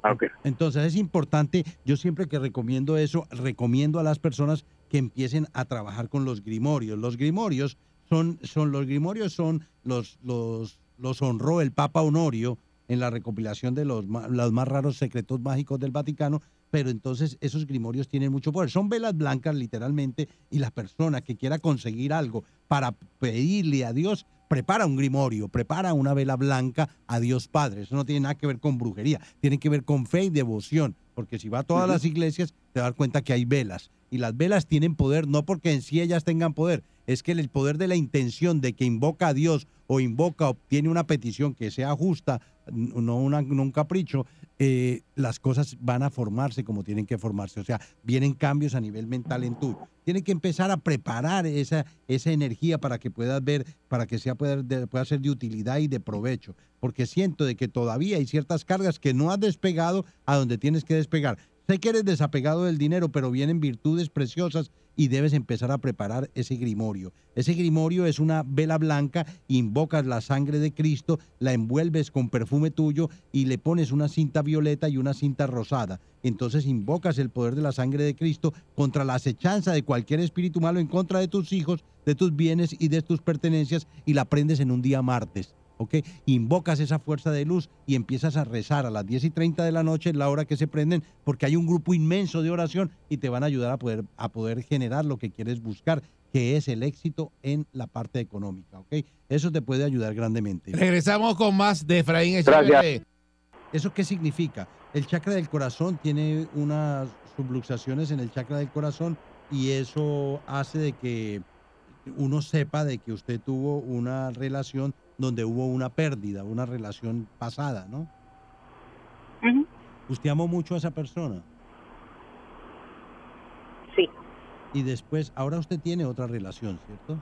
Ah, ok. Entonces es importante, yo siempre que recomiendo eso, recomiendo a las personas que empiecen a trabajar con los grimorios. Los grimorios son, son los grimorios son los, los, los honró el Papa Honorio en la recopilación de los, los más raros secretos mágicos del Vaticano, pero entonces esos grimorios tienen mucho poder. Son velas blancas literalmente y la persona que quiera conseguir algo para pedirle a Dios, prepara un grimorio, prepara una vela blanca a Dios Padre. Eso no tiene nada que ver con brujería, tiene que ver con fe y devoción, porque si va a todas las iglesias te vas a dar cuenta que hay velas y las velas tienen poder no porque en sí ellas tengan poder, es que el poder de la intención de que invoca a Dios o invoca, obtiene una petición que sea justa, no, un capricho, eh, las cosas van a formarse como tienen que formarse. O sea, vienen cambios a nivel mental en tú. Tiene que empezar a preparar esa, esa energía para que puedas ver, para que sea pueda ser de utilidad y de provecho. Porque siento de que todavía hay ciertas cargas que no has despegado a donde tienes que despegar. Sé que eres desapegado del dinero, pero vienen virtudes preciosas y debes empezar a preparar ese grimorio. Ese grimorio es una vela blanca, invocas la sangre de Cristo, la envuelves con perfume tuyo y le pones una cinta violeta y una cinta rosada. Entonces invocas el poder de la sangre de Cristo contra la acechanza de cualquier espíritu malo en contra de tus hijos, de tus bienes y de tus pertenencias y la prendes en un día martes. ¿Ok? Invocas esa fuerza de luz y empiezas a rezar a las 10 y 30 de la noche, es la hora que se prenden, porque hay un grupo inmenso de oración y te van a ayudar a poder, a poder generar lo que quieres buscar, que es el éxito en la parte económica. ¿ok? Eso te puede ayudar grandemente. Regresamos con más de Efraín Gracias. ¿Eso qué significa? El chakra del corazón tiene unas subluxaciones en el chakra del corazón y eso hace de que uno sepa de que usted tuvo una relación donde hubo una pérdida, una relación pasada, ¿no? ¿Usted amó mucho a esa persona? Sí. Y después, ahora usted tiene otra relación, ¿cierto?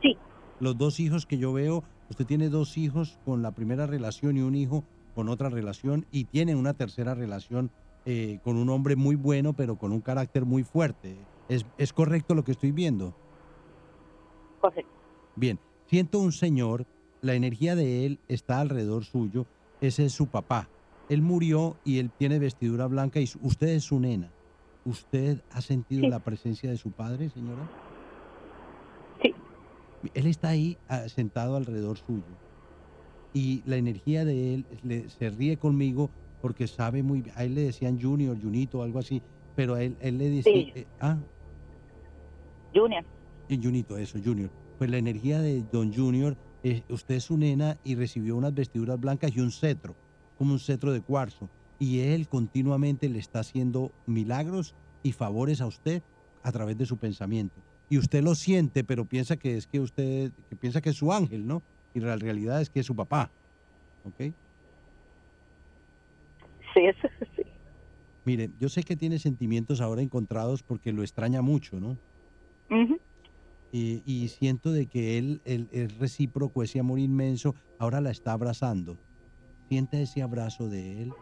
Sí. Los dos hijos que yo veo, usted tiene dos hijos con la primera relación y un hijo con otra relación y tiene una tercera relación eh, con un hombre muy bueno, pero con un carácter muy fuerte. ¿Es, es correcto lo que estoy viendo? Correcto. Bien, siento un señor, la energía de él está alrededor suyo, ese es su papá. Él murió y él tiene vestidura blanca y usted es su nena. ¿Usted ha sentido Sí. la presencia de su padre, señora? Sí. Él está ahí ah, sentado alrededor suyo. Y la energía de él le- se ríe conmigo porque sabe muy bien. A él le decían Junior, Junito, algo así. Pero a él, él le decía. Sí. eh, ah, Junior. y Junito, eso, Junior. Pues la energía de Don Junior, eh, usted es su nena y recibió unas vestiduras blancas y un cetro, como un cetro de cuarzo. Y él continuamente le está haciendo milagros y favores a usted a través de su pensamiento. Y usted lo siente, pero piensa que es que usted, que piensa que es su ángel, ¿no? Y la realidad es que es su papá. ¿Ok? Sí, eso sí. Mire, yo sé que tiene sentimientos ahora encontrados porque lo extraña mucho, ¿no? Ujú. Y, y siento de que él, él es recíproco, ese amor inmenso, ahora la está abrazando. Sienta ese abrazo de él,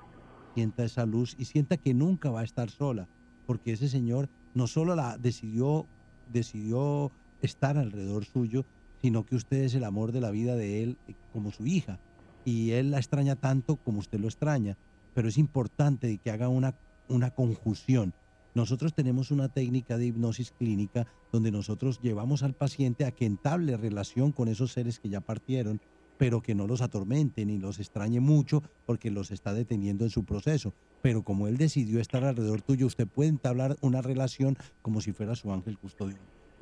sienta esa luz y sienta que nunca va a estar sola, porque ese señor no solo la decidió, decidió estar alrededor suyo, sino que usted es el amor de la vida de él eh, como su hija. Y él la extraña tanto como usted lo extraña, pero es importante que haga una, una conjunción. Nosotros tenemos una técnica de hipnosis clínica donde nosotros llevamos al paciente a que entable relación con esos seres que ya partieron, pero que no los atormente ni los extrañe mucho porque los está deteniendo en su proceso. Pero como él decidió estar alrededor tuyo, usted puede entablar una relación como si fuera su ángel custodio.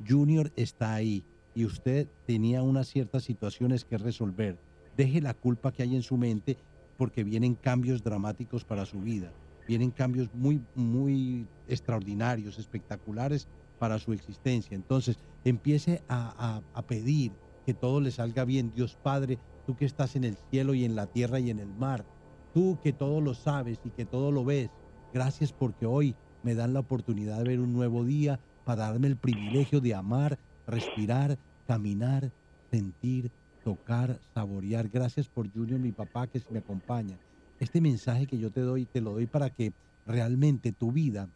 Junior está ahí y usted tenía unas ciertas situaciones que resolver. Deje la culpa que hay en su mente porque vienen cambios dramáticos para su vida. Vienen cambios muy, muy extraordinarios, espectaculares para su existencia. Entonces, empiece a, a- pedir que todo le salga bien. Dios Padre, tú que estás en el cielo y en la tierra y en el mar, tú que todo lo sabes y que todo lo ves, gracias porque hoy me dan la oportunidad de ver un nuevo día para darme el privilegio de amar, respirar, caminar, sentir, tocar, saborear. Gracias por Junior, mi papá, que me acompaña. Este mensaje que yo te doy, te lo doy para que realmente tu vida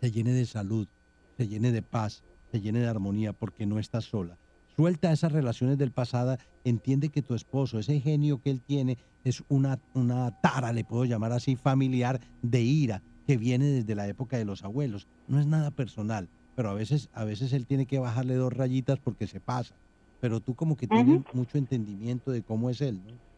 se llene de salud, se llene de paz, se llene de armonía, porque no estás sola. Suelta esas relaciones del pasado, entiende que tu esposo, ese genio que él tiene, es una, una tara, le puedo llamar así, familiar de ira que viene desde la época de los abuelos. No es nada personal, pero a veces, a veces él tiene que bajarle dos rayitas porque se pasa. Pero tú como que tienes mucho entendimiento de cómo es él, ¿no?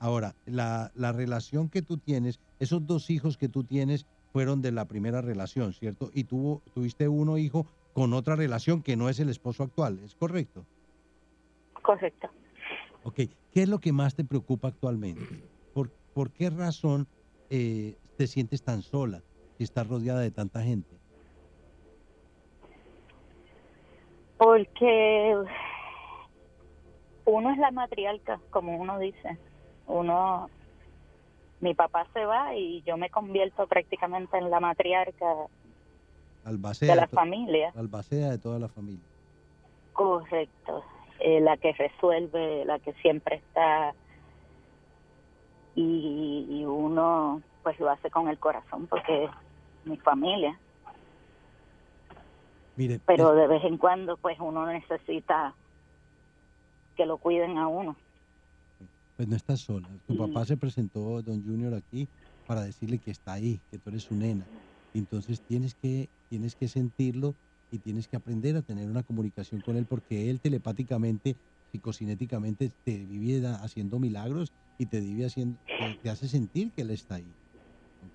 Ahora, la, la relación que tú tienes, esos dos hijos que tú tienes fueron de la primera relación, ¿cierto? Y tuvo, tuviste uno hijo con otra relación que no es el esposo actual, ¿es correcto? Correcto. Ok, ¿qué es lo que más te preocupa actualmente? ¿Por, por qué razón eh, te sientes tan sola si estás rodeada de tanta gente? Porque uno es la matriarca, como uno dice. Uno, mi papá se va y yo me convierto prácticamente en la matriarca Albacea de la to- familia. Albacea de toda la familia. Correcto. Eh, la que resuelve, la que siempre está. Y, y uno, pues lo hace con el corazón porque es mi familia. Mire, Pero de vez en cuando, pues uno necesita que lo cuiden a uno. Pues no estás sola. Tu Mm. papá se presentó, don Junior, aquí para decirle que está ahí, que tú eres su nena. Entonces tienes que, tienes que sentirlo y tienes que aprender a tener una comunicación con él porque él telepáticamente, psicocinéticamente, te vive haciendo milagros y te vive haciendo, te, te hace sentir que él está ahí. ¿Ok?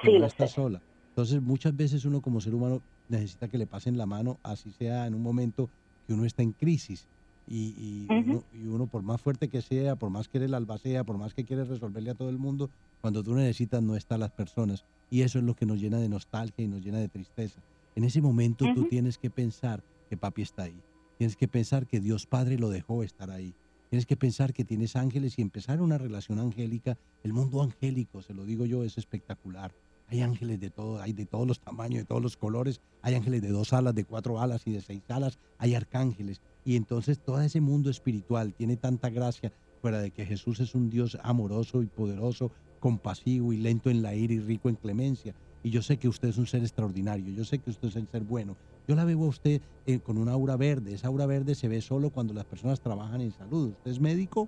Que Sí, no estás sola. Entonces muchas veces uno como ser humano necesita que le pasen la mano, así sea en un momento que uno está en crisis. Y, y uno, y uno, por más fuerte que sea, por más que eres la albacea, por más que quieres resolverle a todo el mundo, cuando tú necesitas no están las personas. Y eso es lo que nos llena de nostalgia y nos llena de tristeza. En ese momento tú tienes que pensar que papi está ahí. Tienes que pensar que Dios Padre lo dejó estar ahí. Tienes que pensar que tienes ángeles y empezar una relación angélica. El mundo angélico, se lo digo yo, es espectacular. Hay ángeles de todo, hay de todos los tamaños, de todos los colores. Hay ángeles de dos alas, de cuatro alas y de seis alas. Hay arcángeles. Y entonces todo ese mundo espiritual tiene tanta gracia, fuera de que Jesús es un Dios amoroso y poderoso, compasivo y lento en la ira y rico en clemencia. Y yo sé que usted es un ser extraordinario, yo sé que usted es un ser bueno. Yo la veo a usted eh, con una aura verde. Esa aura verde se ve solo cuando las personas trabajan en salud. ¿Usted es médico?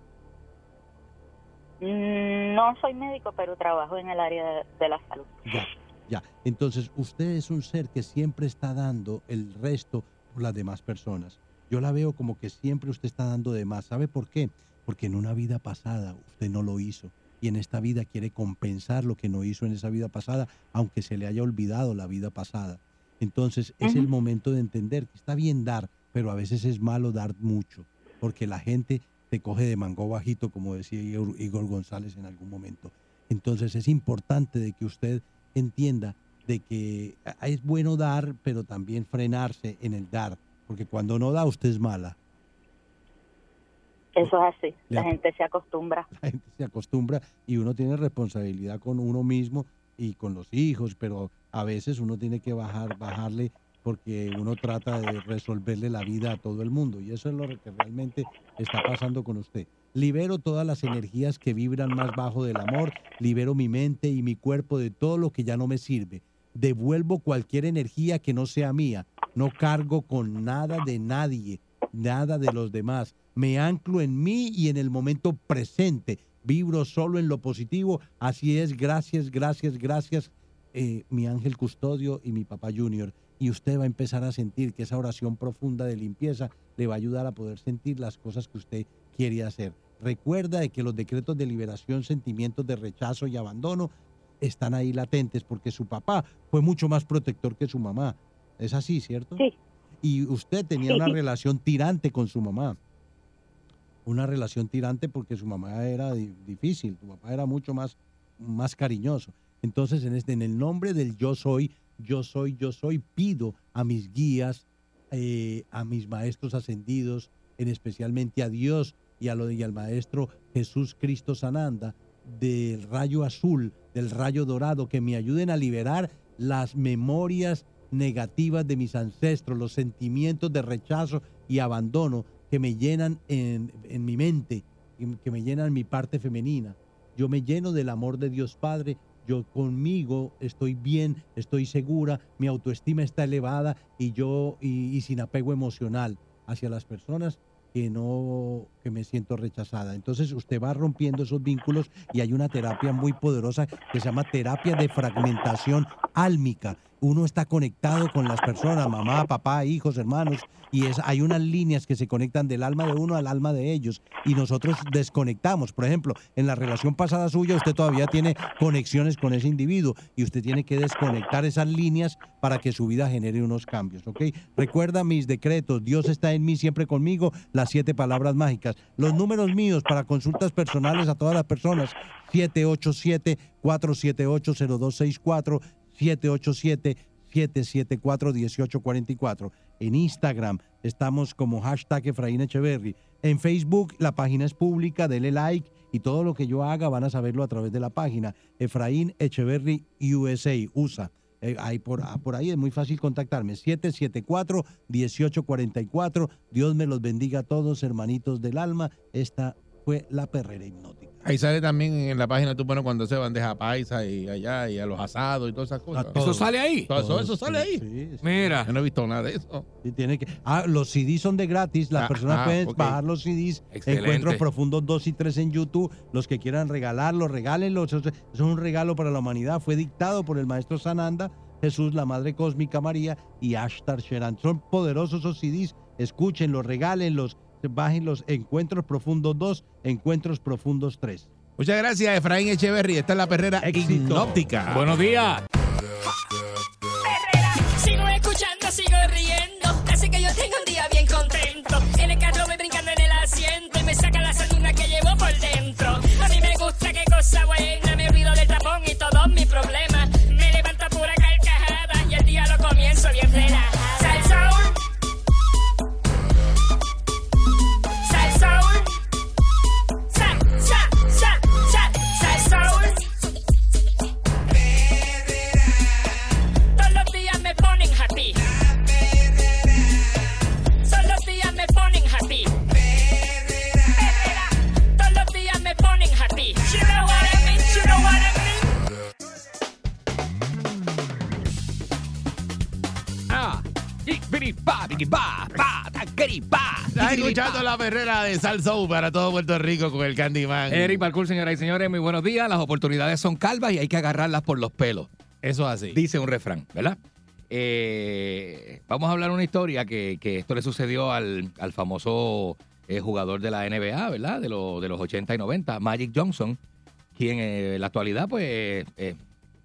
Mm, No soy médico, pero trabajo en el área de, de la salud. Ya, ya. Entonces, usted es un ser que siempre está dando el resto por las demás personas. Yo la veo como que siempre usted está dando de más. ¿Sabe por qué? Porque en una vida pasada usted no lo hizo. Y en esta vida quiere compensar lo que no hizo en esa vida pasada, aunque se le haya olvidado la vida pasada. Entonces, es el momento de entender que está bien dar, pero a veces es malo dar mucho, porque la gente te coge de mango bajito, como decía Igor González en algún momento. Entonces es importante de que usted entienda de que a- es bueno dar, pero también frenarse en el dar, porque cuando no da usted es mala. Eso es así. La gente se acostumbra. La gente se acostumbra y uno tiene responsabilidad con uno mismo y con los hijos, pero a veces uno tiene que bajar, bajarle porque uno trata de resolverle la vida a todo el mundo y eso es lo que realmente está pasando con usted. Libero todas las energías que vibran más bajo del amor, libero mi mente y mi cuerpo de todo lo que ya no me sirve. Devuelvo cualquier energía que no sea mía. No cargo con nada de nadie, nada de los demás. Me anclo en mí y en el momento presente. vibro solo en lo positivo. Así es, gracias, gracias, gracias, eh, mi ángel custodio y mi papá junior. Y usted va a empezar a sentir que esa oración profunda de limpieza le va a ayudar a poder sentir las cosas que usted quiere hacer. Recuerda de que los decretos de liberación, sentimientos de rechazo y abandono están ahí latentes porque su papá fue mucho más protector que su mamá. ¿Es así, cierto? Sí. Y usted tenía Sí. una relación tirante con su mamá. Una relación tirante porque su mamá era di- difícil, tu papá era mucho más, más cariñoso. Entonces, en, este, en el nombre del yo soy, yo soy, yo soy, pido a mis guías, eh, a mis maestros ascendidos, en especialmente a Dios y, a lo, y al maestro Jesús Cristo Sananda, del rayo azul, del rayo dorado, que me ayuden a liberar las memorias negativas de mis ancestros, los sentimientos de rechazo y abandono que me llenan en, en mi mente, que- me llenan mi parte femenina. Yo me lleno del amor de Dios Padre, yo conmigo estoy bien, estoy segura, mi autoestima está elevada y yo y, y sin apego emocional hacia las personas que no que me siento rechazada. Entonces usted va rompiendo esos vínculos y hay una terapia muy poderosa que se llama terapia de fragmentación álmica. Uno está conectado con las personas, mamá, papá, hijos, hermanos, y hay unas líneas que se conectan del alma de uno al alma de ellos y nosotros desconectamos. Por ejemplo, en la relación pasada suya usted todavía tiene conexiones con ese individuo y usted tiene que desconectar esas líneas para que su vida genere unos cambios, ¿ok? Recuerda mis decretos, Dios está en mí, siempre conmigo, las siete palabras mágicas. Los números míos para consultas personales a todas las personas, 787-478-0264, 787-774-1844. En Instagram estamos como hashtag Efraín Echeverry. En Facebook la página es pública, dele like y todo lo que yo haga van a saberlo a través de la página. Efraín Echeverry USA, USA. Eh, ahí por, ah, por ahí es muy fácil contactarme. 774-1844. Dios me los bendiga a todos, hermanitos del alma. Esta fue la perrera. Ahí sale también en la página, tú pones cuando se bandeja paisa y allá y a los asados y todas esas cosas. ¿Eso sale ahí? Todo eso, eso sale ahí. sí, sí. Mira. Yo no he visto nada de eso. Sí, tiene que, ah, los CDs son de gratis. Las Ah, personas ah, pueden ok. bajar los CDs. Excelente. Encuentros Profundos 2 y 3 en YouTube. Los que quieran regalarlos, regálenlos. Eso es eso es un regalo para la humanidad. Fue dictado por el maestro Sananda, Jesús, la Madre Cósmica María y Ashtar Sheran. Son poderosos esos CDs. Escúchenlos, regálenlos, bájenlos. Encuentros Profundos 2, Encuentros Profundos 3. Muchas gracias, Efraín Echeverry. Esta es la perrera Éxito. hipnótica. Buenos días. Escuchando la perrera de Salsa U para todo Puerto Rico con el Candyman. Eric Balcour, señoras y señores, muy buenos días. Las oportunidades son calvas y hay que agarrarlas por los pelos. Eso es así. Dice un refrán, ¿verdad? Eh, vamos a hablar una historia que, que esto le sucedió al, al famoso eh, jugador de la NBA, ¿verdad? De, lo- de los 80 y 90, Magic Johnson, quien eh, en la actualidad, pues,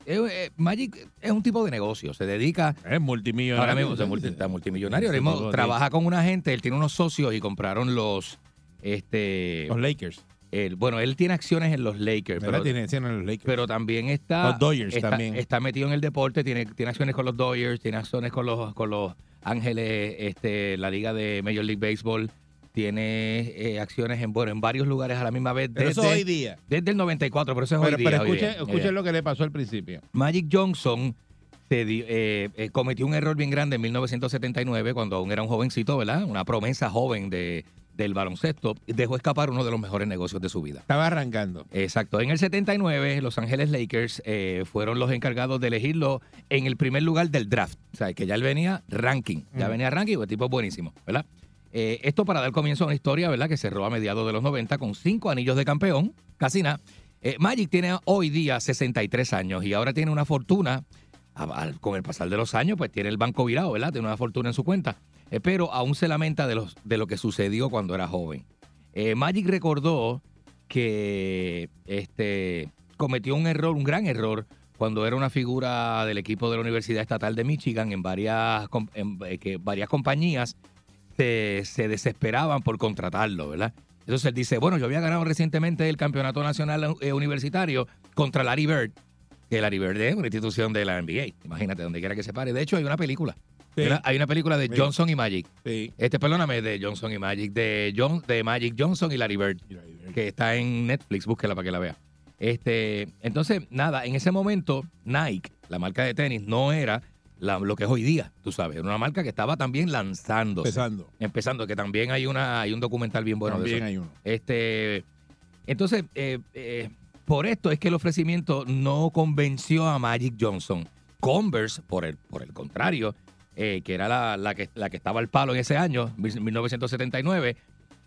eh, Magic es un tipo de negocio, se dedica Es multimillonario. Ahora mismo es multi- está multimillonario. Ahora mismo trabaja con una gente, él tiene unos socios y compraron los. Este, Los Lakers. bueno, él tiene acciones en los Lakers, pero, Tiene acciones en los Lakers. pero también está. Los Dodgers está, también. Está metido en el deporte, tiene, tiene acciones con los Dodgers, tiene acciones con los, con los Ángeles, este, la liga de Major League Baseball, tiene eh, acciones en, bueno, en varios lugares a la misma vez. Pero eso desde, hoy día. desde el 94, pero eso es Pero, hoy día. pero hoy escuche, lo que le pasó al principio. Magic Johnson se di- eh, eh, cometió un error bien grande en 1979 cuando aún era un jovencito, ¿verdad? Una promesa joven de, del baloncesto. Dejó escapar uno de los mejores negocios de su vida. Estaba arrancando. Exacto. En el 79, Los Ángeles Lakers eh, fueron los encargados de elegirlo en el primer lugar del draft. O sea, que ya él venía ranking. Ya Mm. venía ranking, el tipo es buenísimo, ¿verdad? Eh, esto para dar comienzo a una historia, ¿verdad? Que cerró a mediados de los 90 con cinco anillos de campeón, casi nada. Eh, Magic tiene hoy día 63 años y ahora tiene una fortuna, con el pasar de los años, pues tiene el banco virado, ¿verdad? Tiene una fortuna en su cuenta, Eh, pero aún se lamenta de, los, de lo que sucedió cuando era joven. Magic recordó que este, cometió un error, un gran error, cuando era una figura del equipo de la Universidad Estatal de Michigan en varias, en, varias compañías se, se desesperaban por contratarlo, ¿verdad? Entonces él dice, bueno, yo había ganado recientemente el campeonato nacional eh, universitario contra Larry Bird, que Larry Bird es una institución de la NBA, imagínate, donde quiera que se pare. De hecho, hay una película. Sí. Hay una- Hay una película de. Johnson y Magic. Sí. Este, perdóname, de Johnson y Magic, de, John, de Magic Johnson y Larry Bird, que está en Netflix, búsquela para que la vea. Este, entonces, nada, en ese momento, Nike, la marca de tenis, no era la- lo que es hoy día, tú sabes, era una marca que estaba también lanzándose. Empezando. Empezando, que también hay una, hay un documental bien bueno de También eso. hay uno. Este, entonces, eh, eh, por esto es que el ofrecimiento no convenció a Magic Johnson. Converse, por el, por el contrario, eh, que era la, la que, la que estaba al palo en ese año, 1979,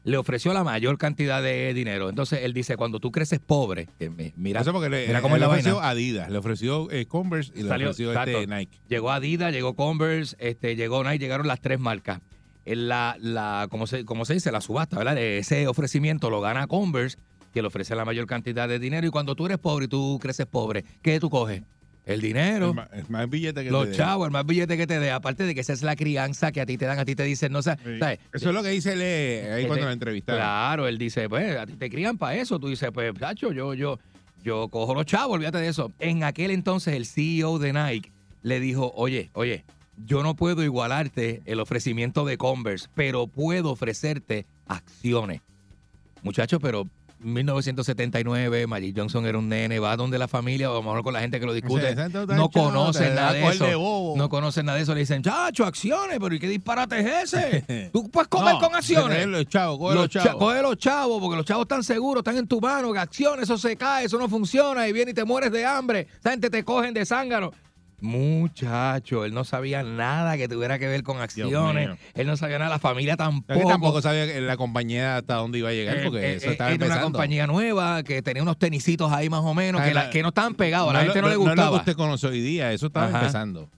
le ofreció la mayor cantidad de dinero. Entonces él dice, cuando tú creces pobre, mira, Eso porque le, mira cómo es le ofreció vaina. Adidas, le ofreció eh, Converse y le Salió- ofreció este Nike. Llegó Adidas, llegó Converse, este, llegó Nike, llegaron las tres marcas. En La, la, como, se, como se dice, la subasta, ¿verdad? Ese ofrecimiento lo gana Converse, que le ofrece la mayor cantidad de dinero. Y cuando tú eres pobre y tú creces pobre, ¿qué tú coges? El dinero. El ma- el más billete que los te chavos, el más billete que te dé. Aparte de que esa es la crianza que a ti te dan, a ti te dicen, no sé, Sí. ¿sabes? Eso es lo que dice él eh, ahí cuando lo entrevistaron. Claro, él dice, pues, a ti te crían para eso. Tú dices, pues, chacho, yo, yo, yo cojo los chavos, olvídate de eso. En aquel entonces, el CEO de Nike le dijo, oye, oye, yo no puedo igualarte el ofrecimiento de Converse, pero puedo ofrecerte acciones. Muchachos, pero 1979, Magic Johnson era un nene, va donde la familia, o a lo mejor con la gente que lo discute, no conocen nada da de eso. No conocen nada de eso. Le dicen, chacho, acciones, pero ¿y qué disparate es ese? Tú puedes comer No, con acciones. los chavos, coge Los los cha- chavos. coge los chavos, porque los chavos están seguros, están en tu mano, que acciones, eso se cae, eso no funciona, y viene y te mueres de hambre. Esa gente te cogen de zángano. Muchacho, él no sabía nada que tuviera que ver con acciones. Él no sabía nada, la familia tampoco. que tampoco sabía la compañía hasta dónde iba a llegar, Eh, porque eh, eso eh, estaba era una compañía nueva que tenía unos tenisitos ahí más o menos, Ay, que, la- la- que no estaban pegados, a la No gente no, le no es lo que gustaba. usted conoce hoy día, eso estaba Ajá. empezando.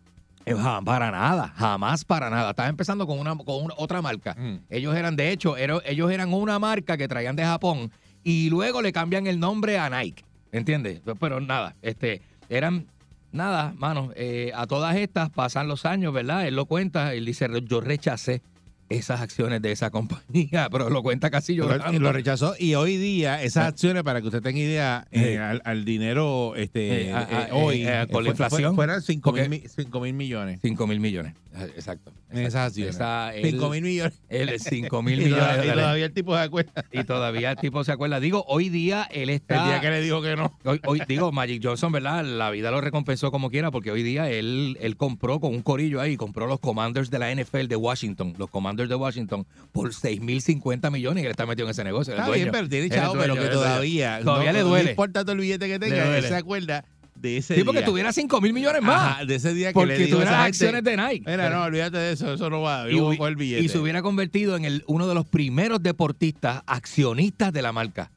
Eh, Para nada, jamás para nada. Estaba empezando con una, con una- otra marca. Mm. Ellos eran, de hecho, ellos eran una marca que traían de Japón y luego le cambian el nombre a Nike. ¿Entiendes? Pero nada, este, eran, nada, mano, eh, a todas estas pasan los años, ¿verdad? Él lo cuenta, él dice, yo rechacé esas acciones de esa compañía, pero lo cuenta casi Lo, llorando. lo rechazó y hoy día esas acciones, para que usted tenga idea, eh, Eh. al, al dinero este Eh, a- a- eh, hoy, eh, con eh, la inflación. fueran 5 Porque- mil, mi- cinco mil millones 5 mil millones. Eh, Exacto. En esas acciones. Esa- él- 5 mil millones. Él, 5 mil millones de y todavía el tipo se acuerda. Y todavía el tipo se acuerda. Digo, hoy día él está. El día que le dijo que no. Hoy, hoy- digo, Magic Johnson, ¿verdad? La vida lo recompensó como quiera, porque hoy día él, él compró con un corillo ahí, compró los Commanders de la NFL de Washington, los Commanders de Washington, por 6.050 millones y él está metido en ese negocio. Está bien, pero tiene chavo, pero que todavía. Todavía no- le No duele. importa todo el billete que tenga, él se acuerda de ese Sí, día. porque tuviera 5 mil millones más. Ajá, de ese día que porque le dijo a tuviera esa acciones de Nike. Mira, no, olvídate de eso, eso no va. y, Yo voy el billete. y se hubiera convertido en el, uno de los primeros deportistas accionistas de la marca.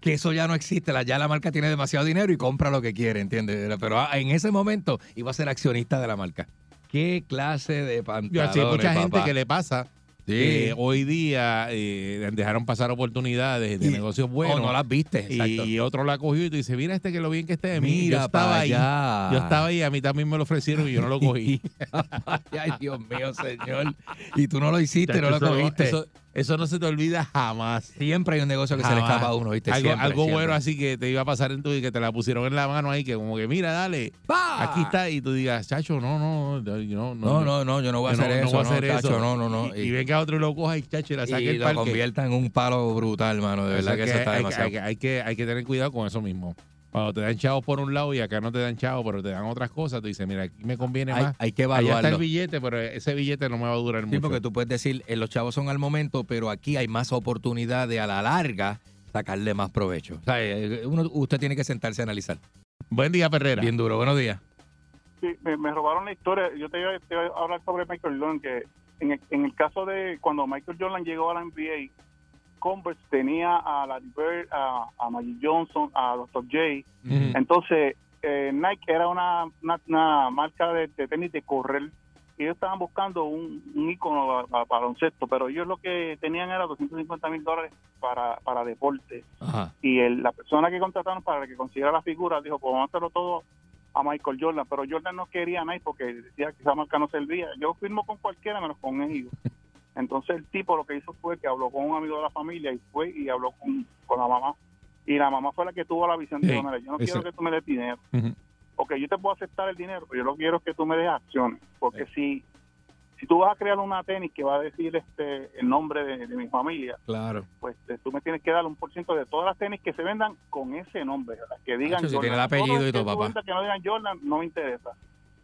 Que eso ya no existe, la, ya la marca tiene demasiado dinero y compra lo que quiere, ¿entiendes? Pero en ese momento iba a ser accionista de la marca. ¿Qué clase de Yo pantalones, así hay mucha gente que le pasa. Sí. que hoy día eh, dejaron pasar oportunidades de Y- negocios buenos. O no las viste, exacto. y otro la cogió y tú dices, mira este que lo bien que esté. Mira, yo estaba ahí. allá. Yo estaba ahí, a mí también me lo ofrecieron y yo no lo cogí. Ay, Dios mío, señor. Y tú no lo hiciste, no lo cogiste. Eso, eso no se te olvida jamás. Siempre hay un negocio que se le escapa a uno, ¿viste? Algo, Siempre, algo siempre. bueno así que te iba a pasar en tu y que te la pusieron en la mano ahí, que como que mira, dale, ¡Pa! aquí está, y tú digas, chacho, no, no, no, no, No, no, no, yo no voy a hacer eso. voy a no, hacer chacho, eso. no, no, no. Y, y venga otro y lo coja y chacho, y la saque y el lo convierta en un palo brutal, mano. De O sea verdad que, eso está hay, demasiado. hay que, hay que tener cuidado con eso mismo. Cuando te dan chavos por un lado y acá no te dan chavos, pero te dan otras cosas, tú dices, mira, aquí me conviene Hay- más. hay que Allá está el evaluarlo. billete, pero ese billete no me va a durar Sí, mucho. porque tú puedes decir, eh, los chavos son al momento, pero aquí hay más oportunidad de a la larga sacarle más provecho. O sea, eh, uno- usted tiene que sentarse a analizar. Buen día, Perrera. Bien duro, buenos días. Sí, me, me robaron la historia. Yo te iba, te iba a hablar sobre Michael Jordan, que en el, en el caso de cuando Michael Jordan llegó a la NBA, Converse tenía a Larry Bird, a, a Magic Johnson, a Dr. J. Entonces, eh, Nike era una, una, una marca de, de tenis de correr y ellos estaban buscando un, un ícono para baloncesto, pero ellos lo que tenían era 250 mil dólares para, para deporte. Ajá. Y el- la persona que contrataron para que consiguiera la figura dijo, pues vamos a hacerlo todo a Michael Jordan, pero Jordan no quería a Nike porque decía que esa marca no servía. Yo firmo con cualquiera menos con ellos. Entonces el tipo lo que hizo fue que habló con un amigo de la familia y fue y habló con, con la mamá. Y la mamá fue la que tuvo la visión de, Sí, "Mira, yo no quiero que tú me des dinero. Ok, yo te puedo aceptar el dinero, pero yo lo quiero es que tú me des acciones. Porque si si tú vas a crear una tenis que va a decir este el nombre de, de mi familia, Claro. pues eh, tú me tienes que dar un por ciento de todas las tenis que se vendan con ese nombre, las que digan Hacho, si Jordan. tiene el apellido y todo, papá. Que no digan Jordan, no me interesa.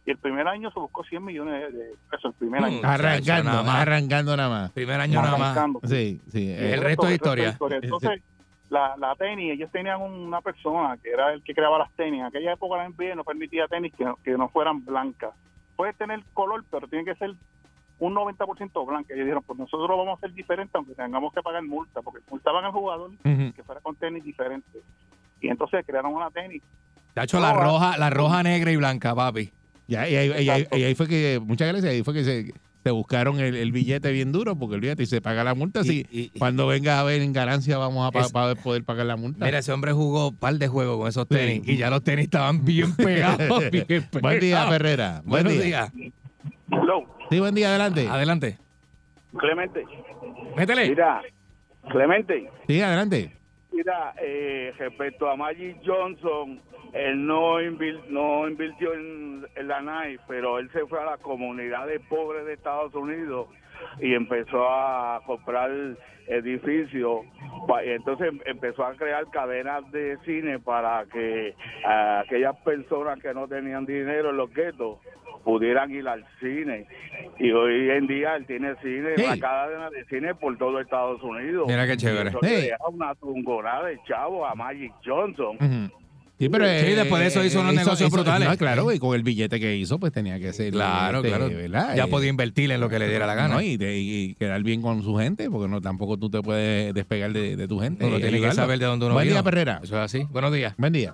Y el primer año se buscó 100 millones de de pesos, el primer año. Arrancando, nada más. arrancando nada más. Primer año nada más. Arrancando. Sí, sí. El resto es historia. Entonces, la, la tenis, ellos tenían una persona que era el que creaba las tenis. En aquella época la NBA no permitía tenis que no, que no fueran blancas. Puede tener color, pero tiene que ser un 90% blanca. Y ellos dijeron, pues nosotros lo vamos a hacer diferente, aunque tengamos que pagar multa, porque multaban al jugador que fuera con tenis diferente. Y entonces crearon una tenis. Tacho, la No, roja, la roja, negra y blanca, papi. Ya, y ahí, y ahí- y ahí fue que, muchas gracias, ahí fue que se, se buscaron el, el billete bien duro, porque olvídate, y se paga la multa. Y- si y- cuando venga a ver en ganancia vamos a pa- Es- pa- poder pagar la multa. Mira, ese hombre jugó un par de juegos con esos tenis Sí. y ya los tenis estaban bien pegados. bien Buen día. Ferrera. Buen Buenos día. días. Hello, Sí, buen día, adelante. Adelante. Clemente. Métele. Mira, Clemente, Sí, adelante. mira, eh, respecto a Magic Johnson, él no, no invirtió en, en la Nike, pero él se fue a las comunidades pobres de Estados Unidos y empezó a comprar edificios. Entonces em- empezó a crear cadenas de cine para que aquellas personas que no tenían dinero en los guetos pudieran ir al cine. Y hoy en día él tiene cine, una cadena de cine por todo Estados Unidos. Mira qué chévere. Deja una tungonada de chavo a Magic Johnson. Sí, pero, Sí, eh, después de eso hizo unos negocios brutales. no, claro, y con el billete que hizo, pues tenía que ser. Claro, este, claro. ¿verdad? Ya Eh, podía invertir en lo que le diera la gana. no, y, de- y quedar bien con su gente, porque no tampoco tú te puedes despegar de, de tu gente. Uno tiene que saber de dónde uno Buen vino. día, Perrera. Eso es así. Buenos días. Buen día.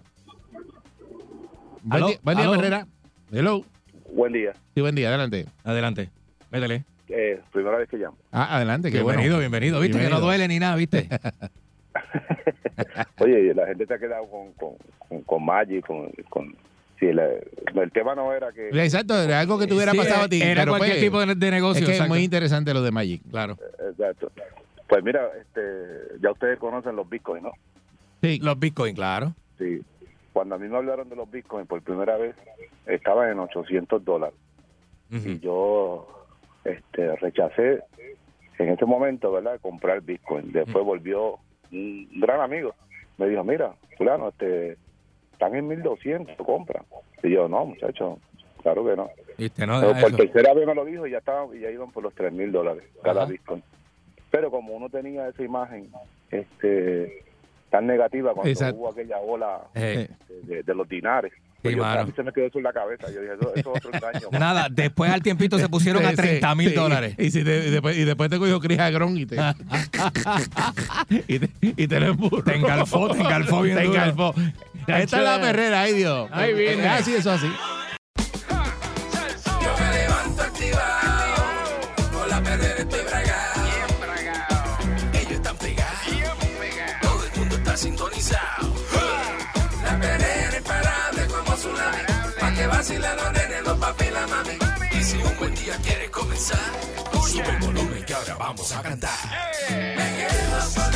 Buen Aló, día, buen día. Perrera. Hello. Buen día. Sí, buen día, adelante. Adelante. Métele. Eh, primera vez que llamo. Ah, adelante, qué Bienvenido, bueno. bienvenido. Viste que no Bienvenido. duele ni nada, ¿viste? Oye, la gente se ha quedado con, con, con, con Magic, con... con sí, la- el tema no era que... Exacto, era algo que te hubiera Sí, pasado a ti. Era pero, cualquier pues, tipo de, de negocio. Es que es muy interesante lo de Magic. Claro. Exacto. Pues mira, este, ya ustedes conocen los bitcoins, ¿no? Sí. Los bitcoins, claro. Sí. Cuando a mí me hablaron de los bitcoins por primera vez, estaban en 800 dólares. Y yo este, rechacé en ese momento, ¿verdad?, comprar bitcoin. Después volvió un gran amigo. Me dijo, mira, fulano, este, están en 1200, compra. Y yo, no, muchacho, claro que no. Por eso. tercera vez me lo dijo y ya estaban y ya iban por los 3 mil dólares cada bitcoin. Pero como uno tenía esa imagen este tan negativa cuando Exacto. hubo aquella ola Eh, de, de los dinares, pues Sí, yo- a mano. mí se me quedó eso en la cabeza. Yo dije, eso, eso es otro engaño. Nada, después al tiempito se pusieron a Sí, 30 mil sí, dólares. Y, si te- y después, y después te cogió Chris Agrón y te, y te, y te lo emburró. Te engalfó, te engalfó bien Te duro. engalfó. Esta es la perrera, ay Dios. Ahí viene. Es así, eso así. Quieres comenzar, sube el volumen que ahora vamos a cantar. Me quedo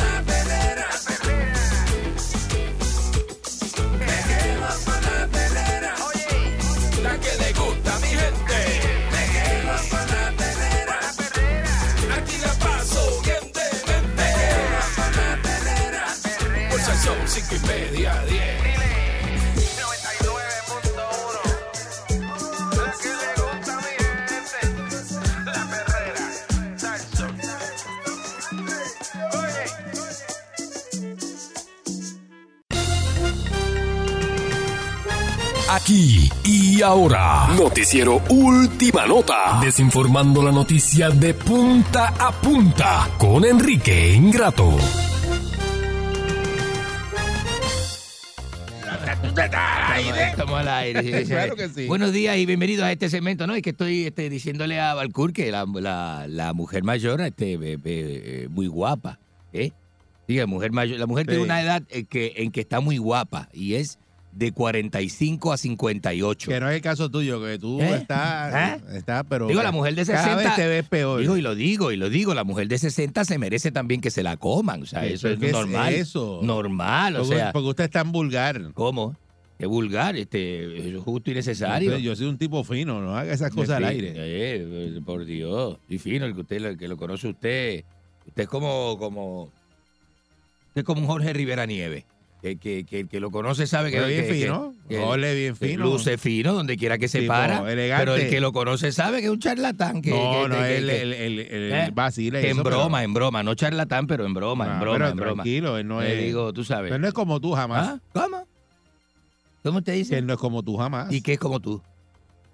y ahora. Noticiero Última Nota. Desinformando la noticia de punta a punta con Enrique Ingrato. Estamos, estamos al aire. sí, sí. Claro que sí. Buenos días y bienvenidos a este segmento, ¿no? Es que estoy este, diciéndole a Balcour que la, la, la mujer mayor este, be- be- eh, muy guapa, ¿eh? Sí, la mujer mayor, la mujer tiene Sí. una edad en que, en que está muy guapa y es de 45 a 58. Que no es el caso tuyo, que tú ¿Eh? estás, ¿Eh? estás, pero Digo, la mujer de 60. cada vez te ves peor. Digo, y lo digo, y lo digo, la mujer de 60 se merece también que se la coman. O sea, ¿Qué- eso es qué es normal. eso? Normal, o porque, sea. porque usted es tan vulgar. ¿Cómo? Qué vulgar, este, es justo y necesario. Yo, yo soy un tipo fino, no haga esas cosas al aire. eh, por Dios. Y fino, el que usted el que lo conoce usted. Usted es como, como. Usted es como un Jorge Rivera Nieve. Que, que, que el que lo conoce sabe que. Pero bien fino, Jorge bien fino. Luce fino donde quiera que se Tipo para. elegante. Pero el que lo conoce sabe que es un charlatán. Que, no, no, que- el, el, ¿Eh? vacila en pero- broma, en broma. No charlatán, pero en broma, en broma, pero en broma. tranquilo, él no Le es- digo, tú sabes. Pero no es como tú jamás. ¿Ah? ¿Cómo? ¿Cómo te dice? Que él no es como tú jamás. ¿Y qué es como tú?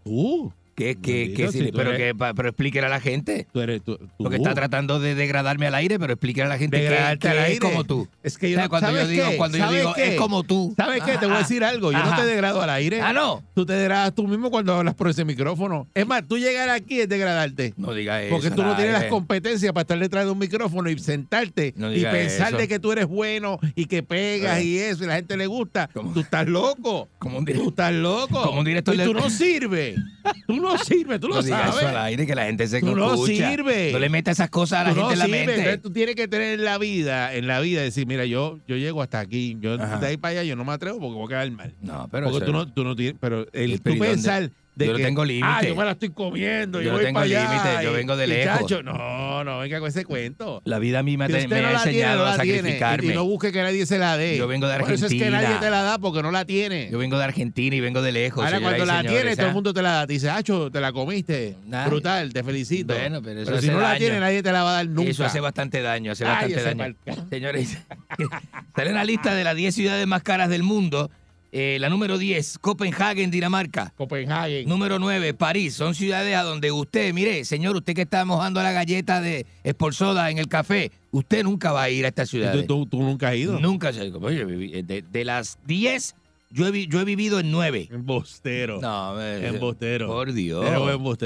Tú. ¿Qué, qué, qué si pero, eres- que, pero explíquele a la gente. Tú eres tú. tú. Porque está tratando de degradarme al aire, pero explíquele a la gente que, Degradarte que al es aire. como tú. Es que yo O sea, no- cuando yo ¿sabes digo, qué? cuando yo ¿Sabes digo qué? es como tú. ¿Sabes qué? Te voy a decir algo. Yo no te degrado al aire. Ah, no. Tú te degradas tú mismo cuando hablas por ese micrófono. Es más, tú llegar aquí es degradarte. No digas eso. Porque tú no tienes las competencias para estar detrás de un micrófono y sentarte No y pensar eso. de que tú eres bueno y que pegas Eh. y eso y la gente le gusta. Tú estás loco. Como un Tú estás loco. Como un director y tú no sirves. Tú no sirves, tú lo No digas sabes. eso al aire, que la gente se Tú no sirves. No le metas esas cosas a la Tú gente no en la sirves. mente. Tú tienes que tener en la vida, en la vida, decir, mira, yo, yo llego hasta aquí. Yo Ajá. de ahí para allá yo no me atrevo porque voy a quedar mal. No, pero porque tú no, tú no tienes, pero el, tú pensar de Yo no tengo límite. ah, yo me la estoy comiendo, Yo yo, no voy tengo límite, yo vengo de lejos. chacho, no, no, venga con ese cuento. La vida a mí me, ha- Si usted me no ha la tiene, enseñado no a la tiene. sacrificarme. Y no busque que nadie se la dé. Yo vengo de Por eso es que Argentina. nadie te la da porque no la tiene. Yo vengo de Argentina y vengo de lejos. Ahora cuando la señores, tiene, todo ¿ah? el mundo te la da. Te dice, Acho, te la comiste. Nadie. Brutal, te felicito. Bueno, pero eso si hace no la tiene, nadie te la va a dar nunca. Eso hace bastante daño, hace Ay, bastante daño. Señores, sale una lista de las 10 ciudades más caras del mundo. Eh, la número 10, Copenhagen, Dinamarca. Copenhagen. Número 9, París. Son ciudades a donde usted, mire, señor, usted que está mojando la galleta de Esporzoda en el café, usted nunca va a ir a estas ciudades. ¿Tú, tú, tú nunca has ido. Nunca. viví- de, de las 10, yo he, yo he vivido en 9. Embustero. No, eh, Embustero. Por Dios.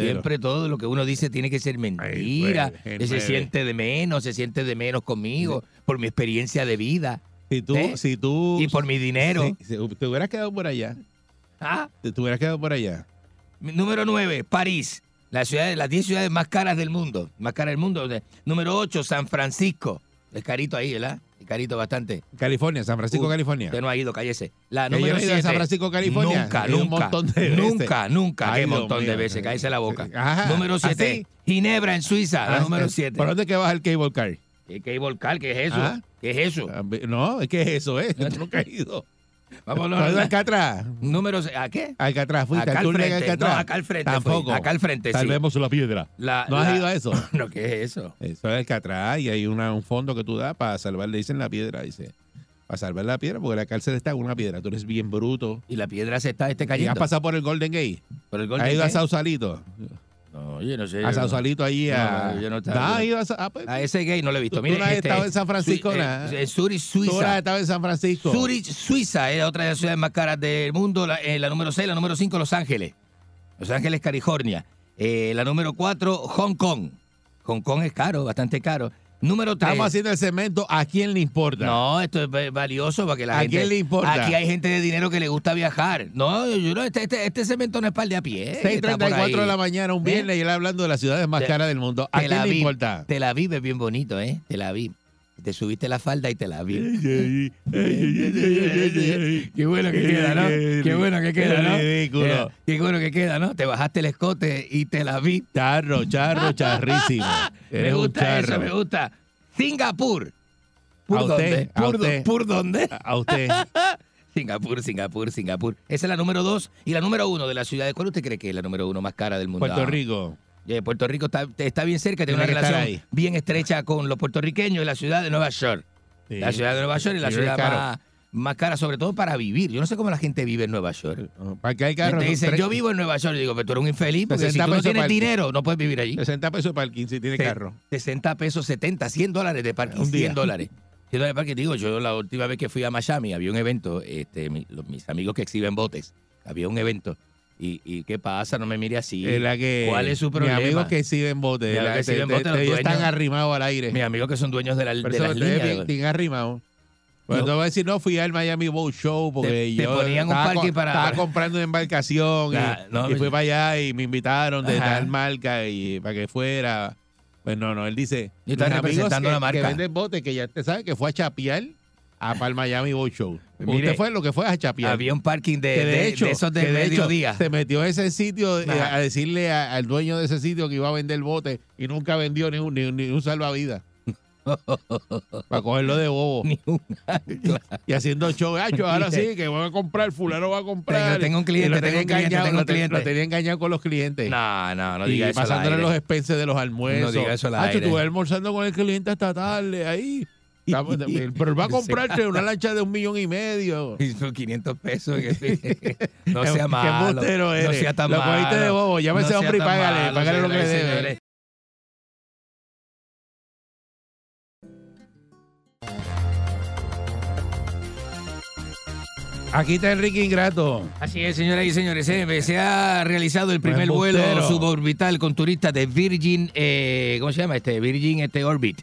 Siempre todo lo que uno dice tiene que ser mentira. pues, se siente de menos, se siente de menos conmigo, por mi experiencia de vida. Si tú, ¿Eh? si tú. Y por mi dinero. si- si te hubieras quedado por allá. Ah, Te, te hubieras quedado por allá. Número 9, París. La ciudad, las 10 ciudades más caras del mundo. Más caras del mundo. Número 8, San Francisco. Es carito ahí, ¿verdad? Es carito bastante. California, San Francisco, Uy, California. Usted no ha ido, cállese. La Que yo número no he ido a 7. San Francisco, California. Nunca, ido un nunca. montón de veces. Nunca, nunca. Ay, Dios montón de veces. Cállese la boca. Ajá. Número 7. ¿Así? Ginebra, en Suiza. La Ah, número eh, 7. ¿Por dónde que vas el cable car? ¿Qué, qué volcar? ¿Qué es eso? Ah. ¿Qué es eso? No, es que eso es. Yo nunca he ido. Vámonos. ¿Has ido a Alcatraz? Número se- ¿A qué? Alcatraz, fuiste Acá al frente. Alcatraz. No, acá al frente fui. Tampoco. Acá al frente, sí. Salvemos la piedra. La- ¿No has ido a eso? No, ¿qué es eso? Eso es Alcatraz y hay una, un fondo que tú das para salvar, le dicen la piedra, dice. Para salvar la piedra, porque la cárcel está en una piedra. Tú eres bien bruto. Y la piedra se está este ¿Y has cayendo. pasado por el Golden Gate? Por el ¿Has ido a Gate? Sausalito? No, yo no sé. A Sausalito allí a... No, yo no ¿No estaba- a, ah, pues, A ese gay no lo he visto. ¿Tú- tú Mire, no has este, estado en San Francisco, Sui- nada? eh, Zurich, Tú no has Suiza. estado en San Francisco. Zurich, Suiza es otra de las ciudades más caras del mundo. La, eh, la número 6, la número 5, Los Ángeles. Los Ángeles, California. Eh, la número 4, Hong Kong. Hong Kong es caro, bastante caro. Número 3. Estamos haciendo el segmento ¿A quién le importa? No, esto es va- valioso para que la ¿A gente. quién le importa? Aquí hay gente de dinero que le gusta viajar. No, yo no, este, este, este cemento no es para el de a pie. que está por 6.34 de la mañana, un viernes, y él hablando de las ciudades más caras del mundo. ¿A Tel quién le Aviv. importa? Tel Aviv es bien bonito, ¿eh? Tel Aviv. Te subiste la falda y te la vi. Qué bueno que queda, ¿no? Qué bueno que queda, ¿no? Ridículo. Eh, Qué bueno que queda, ¿no? Te bajaste el escote y te la vi. Charro, charro, charrísimo. Me gusta eso, me gusta. Singapur. ¿Por A usted, dónde? ¿Por, usted. do- ¿Por dónde? A usted. Singapur, Singapur, Singapur. Esa es la número dos y la número uno de las ciudades. ¿Cuál usted cree que es la número uno más cara del mundo? Puerto Ah, Rico. Eh, Puerto Rico está, está bien cerca, tiene, Tiene una que relación bien estrecha con los puertorriqueños y la ciudad de Nueva York. Sí. La ciudad de Nueva York es la ciudad más, más cara, sobre todo para vivir. Yo no sé cómo la gente vive en Nueva York. ¿Para qué hay carros? Te dicen, yo vivo en Nueva York. Y digo, pero tú eres un infeliz, porque si 60 tú no tienes dinero, no puedes vivir allí. 60 pesos para el 15 si tiene Se- carro. 60 pesos, 70, 100 dólares de parking. Un día. 100 dólares. 100 dólares de parking. Digo, yo la última vez que fui a Miami había un evento, este, mis amigos que exhiben botes, había un evento. Y, y ¿qué pasa? No me mire así. Es la que, ¿Cuál es su Mis problema? amigos que exhiben botes. Mis amigos que que te- exhiben te- ellos están arrimados al aire. Mis amigos que son dueños de, la, Pero de las líneas. bien- arrimados. Pues No. te voy a decir, no, fui al Miami Boat Show porque Te- te yo ponían un estaba, parking co- para- estaba comprando una embarcación y- Ah, no, y, fui para allá y me invitaron de Ajá. tal marca y para que fuera. Pues no, no, él dice, Y está mis amigos representando que, la marca. que venden botes, que ya te sabe que fue a chapear a para el Miami Boat Show. Mire, Usted fue lo que fue a chapear. Había un parking de, de, de hecho, de esos de que de hecho, mediodía. se metió a ese sitio eh, Ajá. a decirle a- al dueño de ese sitio que iba a vender bote y nunca vendió ni un, ni, ni un salvavidas. para cogerlo de bobo. Ni un y haciendo show, "Acho, ahora sí, que voy a comprar, fulano va a comprar. Tengo- tengo un Y cliente, tengo un cliente, tengo lo cliente. Lo tenía engañado con los clientes. No, no, no y diga eso al pasándole los expenses de los almuerzos. No diga eso al Acho, aire. estuve almorzando con el cliente hasta tarde ahí. Pero él va a comprarte una lancha de un millón y medio. Y son 500 pesos. no sea Qué malo. No eres. sea tan Lo malo. cogiste de bobo. Llama a ese No sea hombre y págale. malo, págale lo que le debe. Aquí está Enrique Ingrato. Así es, señoras y señores. eh, se ha realizado el primer vuelo suborbital con turistas de Virgin, eh, ¿cómo se llama? Este Virgin este Orbit.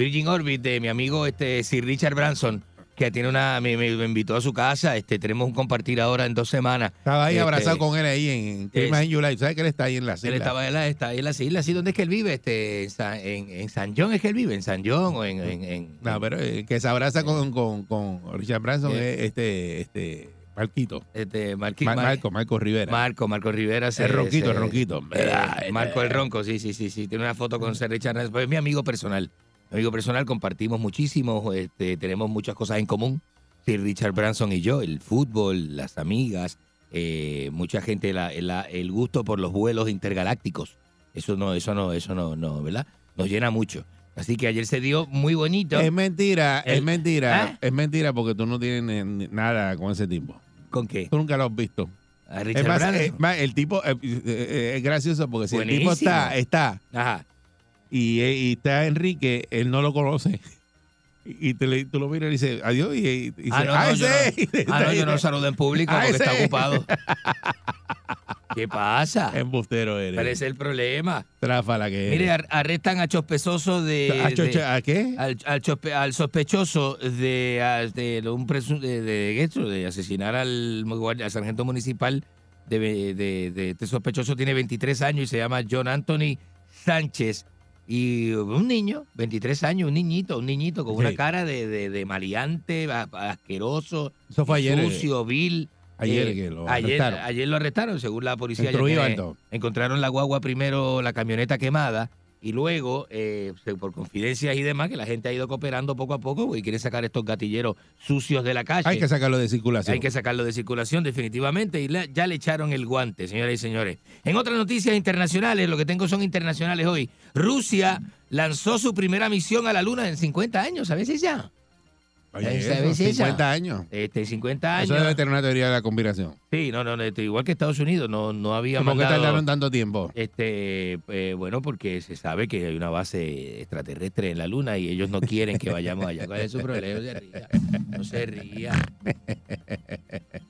Virgin Orbit de mi amigo este Sir Richard Branson, que tiene una me, invitó a su casa. Este tenemos un compartir ahora en dos semanas. Estaba ahí Este, abrazado con él ahí en Clima es- en July. ¿Sabes que él está ahí en la Él estaba en, la, está ahí en las islas. ¿Sí? ¿Dónde es que él vive? Este, en, San, en, en San John es que él vive, en San John o en... en, en- No, pero el que se abraza con, con, con Richard Branson Eh. es este, este, Marquito. este, Marqui- Mar- Mar- Marco, Marco Rivera. Marco, Marco Rivera. se- el ronquito, se- el ronquito. Eh, Marco el Ronco, sí, sí, sí, sí. Tiene una foto con Sir Richard Branson. Pues es mi amigo personal. Mi amigo personal, compartimos muchísimo, este, tenemos muchas cosas en común. Sir Richard Branson y yo, el fútbol, las amigas, eh, mucha gente, la- la- el gusto por los vuelos intergalácticos. Eso no, eso no, eso no, no, ¿verdad? Nos llena mucho. Así que ayer se dio muy bonito. Es mentira, es mentira, ¿Ah? es mentira porque tú no tienes nada con ese tipo. ¿Con qué? Tú nunca lo has visto. A Richard Es más, Branson. es más, el tipo eh, eh, es gracioso porque si el tipo Buenísimo. está, está Ajá. Y, eh, y está Enrique, él no lo conoce. Y, te tú lo miras y dices, adiós, y, y dice, Ah, no, "Ah, no, yo ese". Y no, ah, no, yo no saludo en público Ah, porque está ocupado. ¿Qué pasa? Embustero eres. ¿Cuál es el problema? Tráfala que eres. Mire, ar- arrestan a sospechoso de... ¿A, chocha- de- ¿a qué? al, al chospe- al sospechoso de, a- de un presu- de, asesinar al, sargento municipal. De- este sospechoso tiene 23 años y se llama John Anthony Sánchez. Y un niño, 23 años, un niñito, un niñito con una cara de, de, de maleante, asqueroso, Eso fue ayer, eh, sucio, vil. ayer Eh, que lo ayer, arrestaron. ayer lo arrestaron, según la policía. Ya encontraron la guagua primero, la camioneta quemada, y luego, eh, por confidencias y demás, que la gente ha ido cooperando poco a poco y quiere sacar estos gatilleros sucios de la calle. Hay que sacarlo de circulación. Hay que sacarlo de circulación definitivamente y le- ya le echaron el guante, señoras y señores. En otras noticias internacionales, lo que tengo son internacionales hoy. Rusia lanzó su primera misión a la Luna en 50 años, ¿sabes ya? Oye, ¿Sabes eso, esa? 50 años. Este, 50 años. Eso debe tener una teoría de la conspiración. Sí, no, no, este, igual que Estados Unidos, no, no había ¿Cómo que mandado- tardaron tanto tiempo? Este, eh, bueno, porque se sabe que hay una base extraterrestre en la Luna y ellos no quieren que vayamos allá. ¿Cuál es su problema? No se ría. No se ría.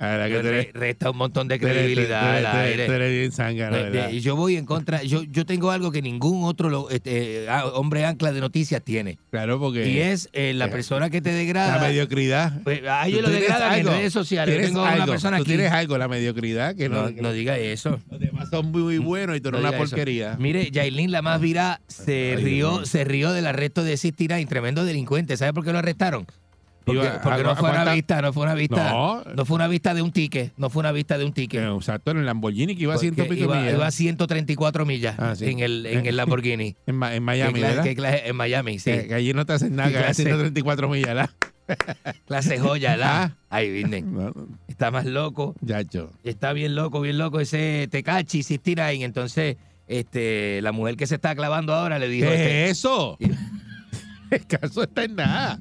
Que Re- Resta un montón de credibilidad al aire. y yo voy en contra, yo, yo tengo algo que ningún otro lo- este, ah, hombre ancla de noticias tiene. Claro, porque Y es eh, la eh, persona que te degrada. la mediocridad. Pues, a ellos Tú lo tienes degradan en redes sociales. Yo tengo una algo, persona tú aquí. tienes algo, la mediocridad, que no, No, no diga eso. los demás son muy, muy buenos y tú eres No una eso. porquería. Mire, Yailin, la más virá, se Ay, rió, Dios se rió del arresto de 69, tremendo delincuente. ¿Sabe por qué lo arrestaron? Porque, Iba- porque ¿a- no a fue una cuánta- vista, no fue una vista, No. no fue una vista de un ticket, no fue una vista de un ticket. Eh, Exacto, en el Lamborghini que iba a ciento Porque pico iba, millas. iba a 134 millas Ah, sí. en el en Eh. el Lamborghini. en, Miami, ¿Qué clase- ¿verdad? en Miami, sí. Que, que allí no te hacen nada, ¿Qué que a clase? 134 millas, ¿verdad? Clase joya, la. Ah. Ahí vienen. No, Está más loco. Yacho. Está bien loco, bien loco ese Tecachi 69. Entonces, este, la mujer que se está clavando ahora le dijo. este, ¿Qué es eso? El caso está en nada.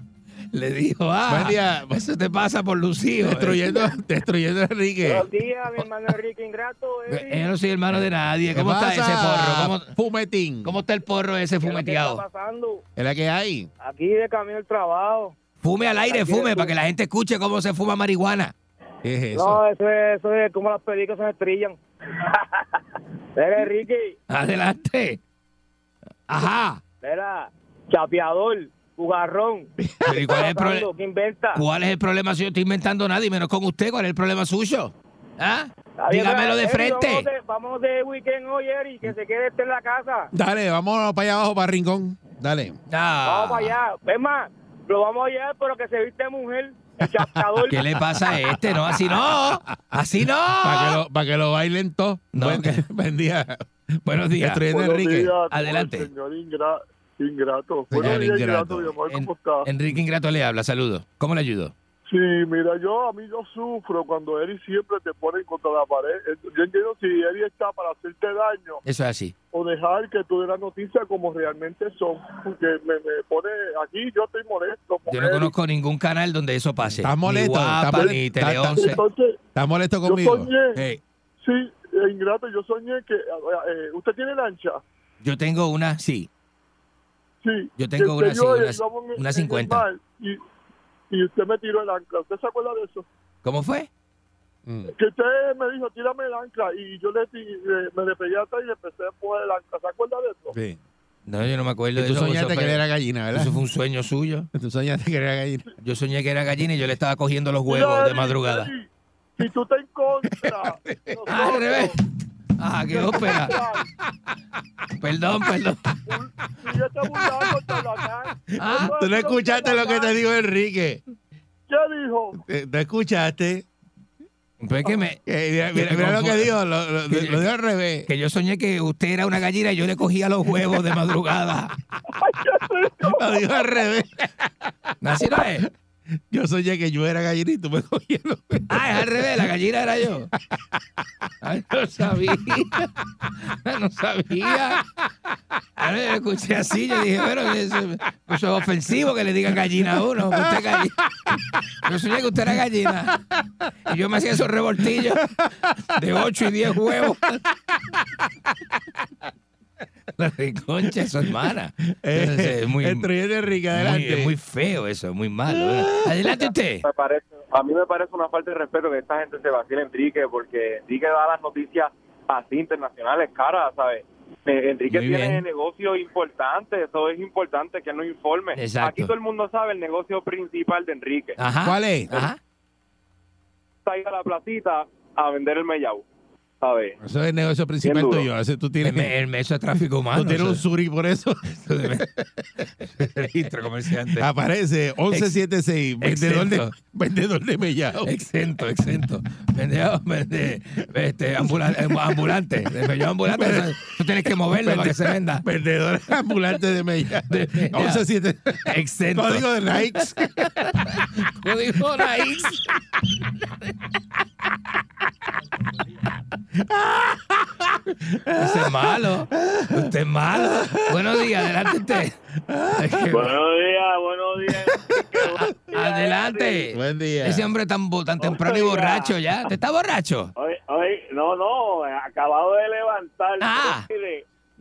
Le dijo, ah, Buen día. eso te pasa por Lucío. Destruyendo, destruyendo a Enrique. Buenos días, mi hermano Enrique Ingrato. Eh, Yo no soy hermano de nadie. ¿Qué ¿Cómo está pasa, ese porro? ¿Cómo, Fumetín. cómo está el porro ese ¿Qué está fumeteado? pasando? ¿Es la que hay? Aquí de camino al trabajo. Fume al aire, Aquí fume, para que la gente escuche cómo se fuma marihuana. ¿Qué es No, eso es, eso es como las películas se estrellan. Mira, Enrique. Adelante. Ajá. Mira, chapeador, jugarrón. Pero ¿y cuál es el problema? ¿Qué inventa? ¿Cuál es el problema si yo estoy inventando nada y menos con usted? ¿Cuál es el problema suyo? ¿Ah? Bien, Dígamelo de Eri, frente. Vamos de, vamos de weekend hoy, Eri, que se quede este en la casa. Dale, vámonos para allá abajo, para Rincón. Dale. Vamos para allá. Es más, lo vamos a llevar, pero que se viste mujer. El. ¿Qué le pasa a este? No, así no. Así no. Para que lo, para que lo bailen todos. No, Buen, que- buen día. Buenos días. Buenos Enrique. días, Adelante. Señor Ingra- Ingrato. Señor Buenos días, Ingrato. Ingrato, mi amor, En- ¿cómo estás? Enrique Ingrato le habla, saludos. ¿Cómo le ayudo? Sí, mira, yo a mí yo sufro cuando Eri siempre te pone contra la pared. Eh, Yo entiendo si Eri está para hacerte daño Eso es así. o dejar que tú des la noticia como realmente son. Porque me, me pone aquí, yo estoy molesto. Yo no Eri. conozco ningún canal donde eso pase. ¿Estás molesto? Ni Guapa, ¿Estás mole- ni está- Tele está- 11. Entonces, ¿Estás molesto yo conmigo? soñé, Hey, sí, eh, Ingrato, yo soñé que eh, usted tiene lancha. yo tengo una, sí. Sí. Yo tengo una, yo sí, eh, una- íbamos en- una en el 50. mar Y, y usted me tiró el ancla. ¿Usted se acuerda de eso? ¿Cómo fue? Mm. Que usted me dijo, tírame el ancla. Y yo le, me le pegué atrás y le empecé a empujar el ancla. ¿Se acuerda de eso? Sí. No, yo no me acuerdo Y de tú eso. soñaste Eso que era gallina, ¿verdad? Eso fue un sueño suyo. Tú soñaste que era gallina. Yo soñé que era gallina y yo le estaba cogiendo los Mira, huevos de madrugada. Si tú estás en contra. de Ah, al revés. Ah, qué ópera. Perdón, perdón. sigue te burlando, charlatán. Ah, Tú no escuchaste lo que te dijo Enrique. ¿Qué dijo? Eh, ¿No escuchaste? Pues que me. Que mira, que mira- lo que dijo, lo, lo- que- lo dijo al revés. Que yo soñé que usted era una gallina y yo le cogía los huevos de madrugada. Ay, qué rico. Lo dijo al revés. Así no es. Yo soñé que yo era gallina y tú me los Ah, es al revés, la gallina era yo. Ay, no sabía. No sabía. Ahora yo escuché así, yo dije, bueno, eso, es ofensivo que le digan gallina a uno. usted gallina. Yo soñé que usted era gallina. Y yo me hacía esos revoltillos de 8 y 10 huevos. La reconcha de su hermana. Entonces, es muy, El troyano de Enrique, muy, adelante. es muy feo eso, es muy malo. ¿verdad? Adelante usted. Me parece, a mí me parece una falta de respeto que esta gente se vacile a Enrique, porque Enrique da las noticias así internacionales caras, ¿sabes? Eh, Enrique Muy tiene bien. negocios importantes, eso es importante que nos informe. Exacto. Aquí todo el mundo sabe el negocio principal de Enrique. Ajá. ¿Cuál es? Ajá. Ir a la placita a vender el mellao, ¿sabes? Eso es el negocio principal tuyo. Ese tú tienes, El, el meso de tráfico humano. tú tienes un suri por eso. registro comerciante. Aparece 1176, vendedor de, vendedor de mellao. Exento, exento. Vende, vende este, ambula- eh, ambulante. De ambulante. Tú tienes que moverlo para que se venda. Vendedor ambulante de mellao. De mellao. 1176. Exento. Código de Nike. Código Raíz. Usted es malo. Usted es malo. Buenos días, adelante usted. Buenos días, buenos días. Adelante. Buen día. Ese hombre tan, tan temprano y borracho ya. ¿Te está borracho? Hoy, hoy, no, no, acabado de levantar. Ah.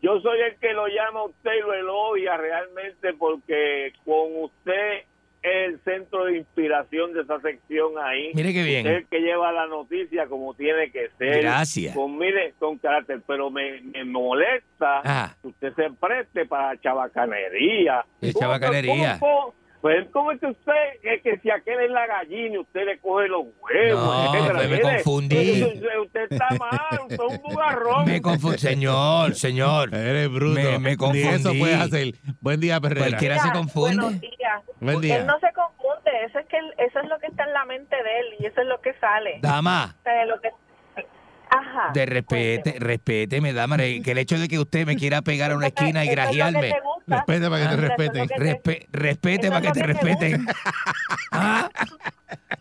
Yo soy el que lo llama a usted y lo elogia realmente porque con usted es el centro de inspiración de esa sección ahí. Mire qué bien. Usted es el que lleva la noticia como tiene que ser. Gracias. Con, mire, con carácter, pero me, me molesta Ah. que usted se preste para chabacanería. ¿Qué ¿Cómo- chabacanería? cómo- cómo- Pues, ¿cómo es que usted, es que si aquel es la gallina y usted le coge los huevos? No, etcétera? pues me Mire, confundí. Usted, usted está mal, usted es un bugarrón. Me confundí. Señor, señor. Eres bruto. Me, me Ni confundí. eso puedes hacer. Buen día, Perrera. Cualquiera se confunde. Buenos días. Buen día. Él no se confunde, eso es que él- eso es lo que está en la mente de él y eso es lo que sale. Dama, O sea, lo que Ajá. de respete, respéteme, dama. Que el hecho de que usted me quiera pegar a una esquina y Eso es Respete para que te respeten. Respe- respete para que te respeten. Ah,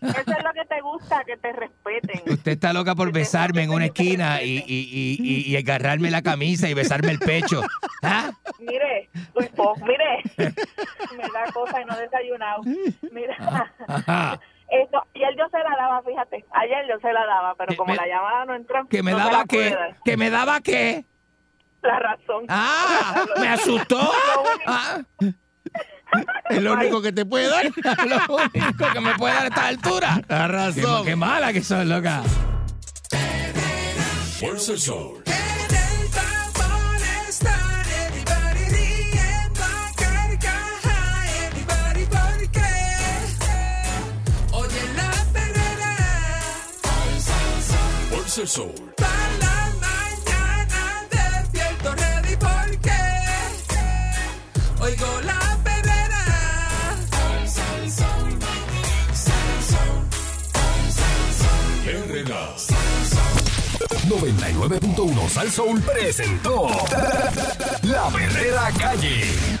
Eso es lo que te gusta, que te respeten. Usted está loca por besarme en una esquina y, y, y, y- y agarrarme la camisa y besarme el pecho. ¿Ah? mire, tu esposo, mire, me da cosa y no he desayunado. Mira, Ajá. esto, ayer yo se la daba, fíjate, ayer yo se la daba, pero como me- la llamada no entró, ¿Que me no daba qué? ¿Que me daba qué? La razón. Ah, me asustó. Ah. Es lo único que te puede dar. Lo único que me puede dar a esta altura. La razón. Qué, qué mala que sos, loca. El sol. Fuerza el sol. 99.1 Sal Soul presentó La Verdadera Calle.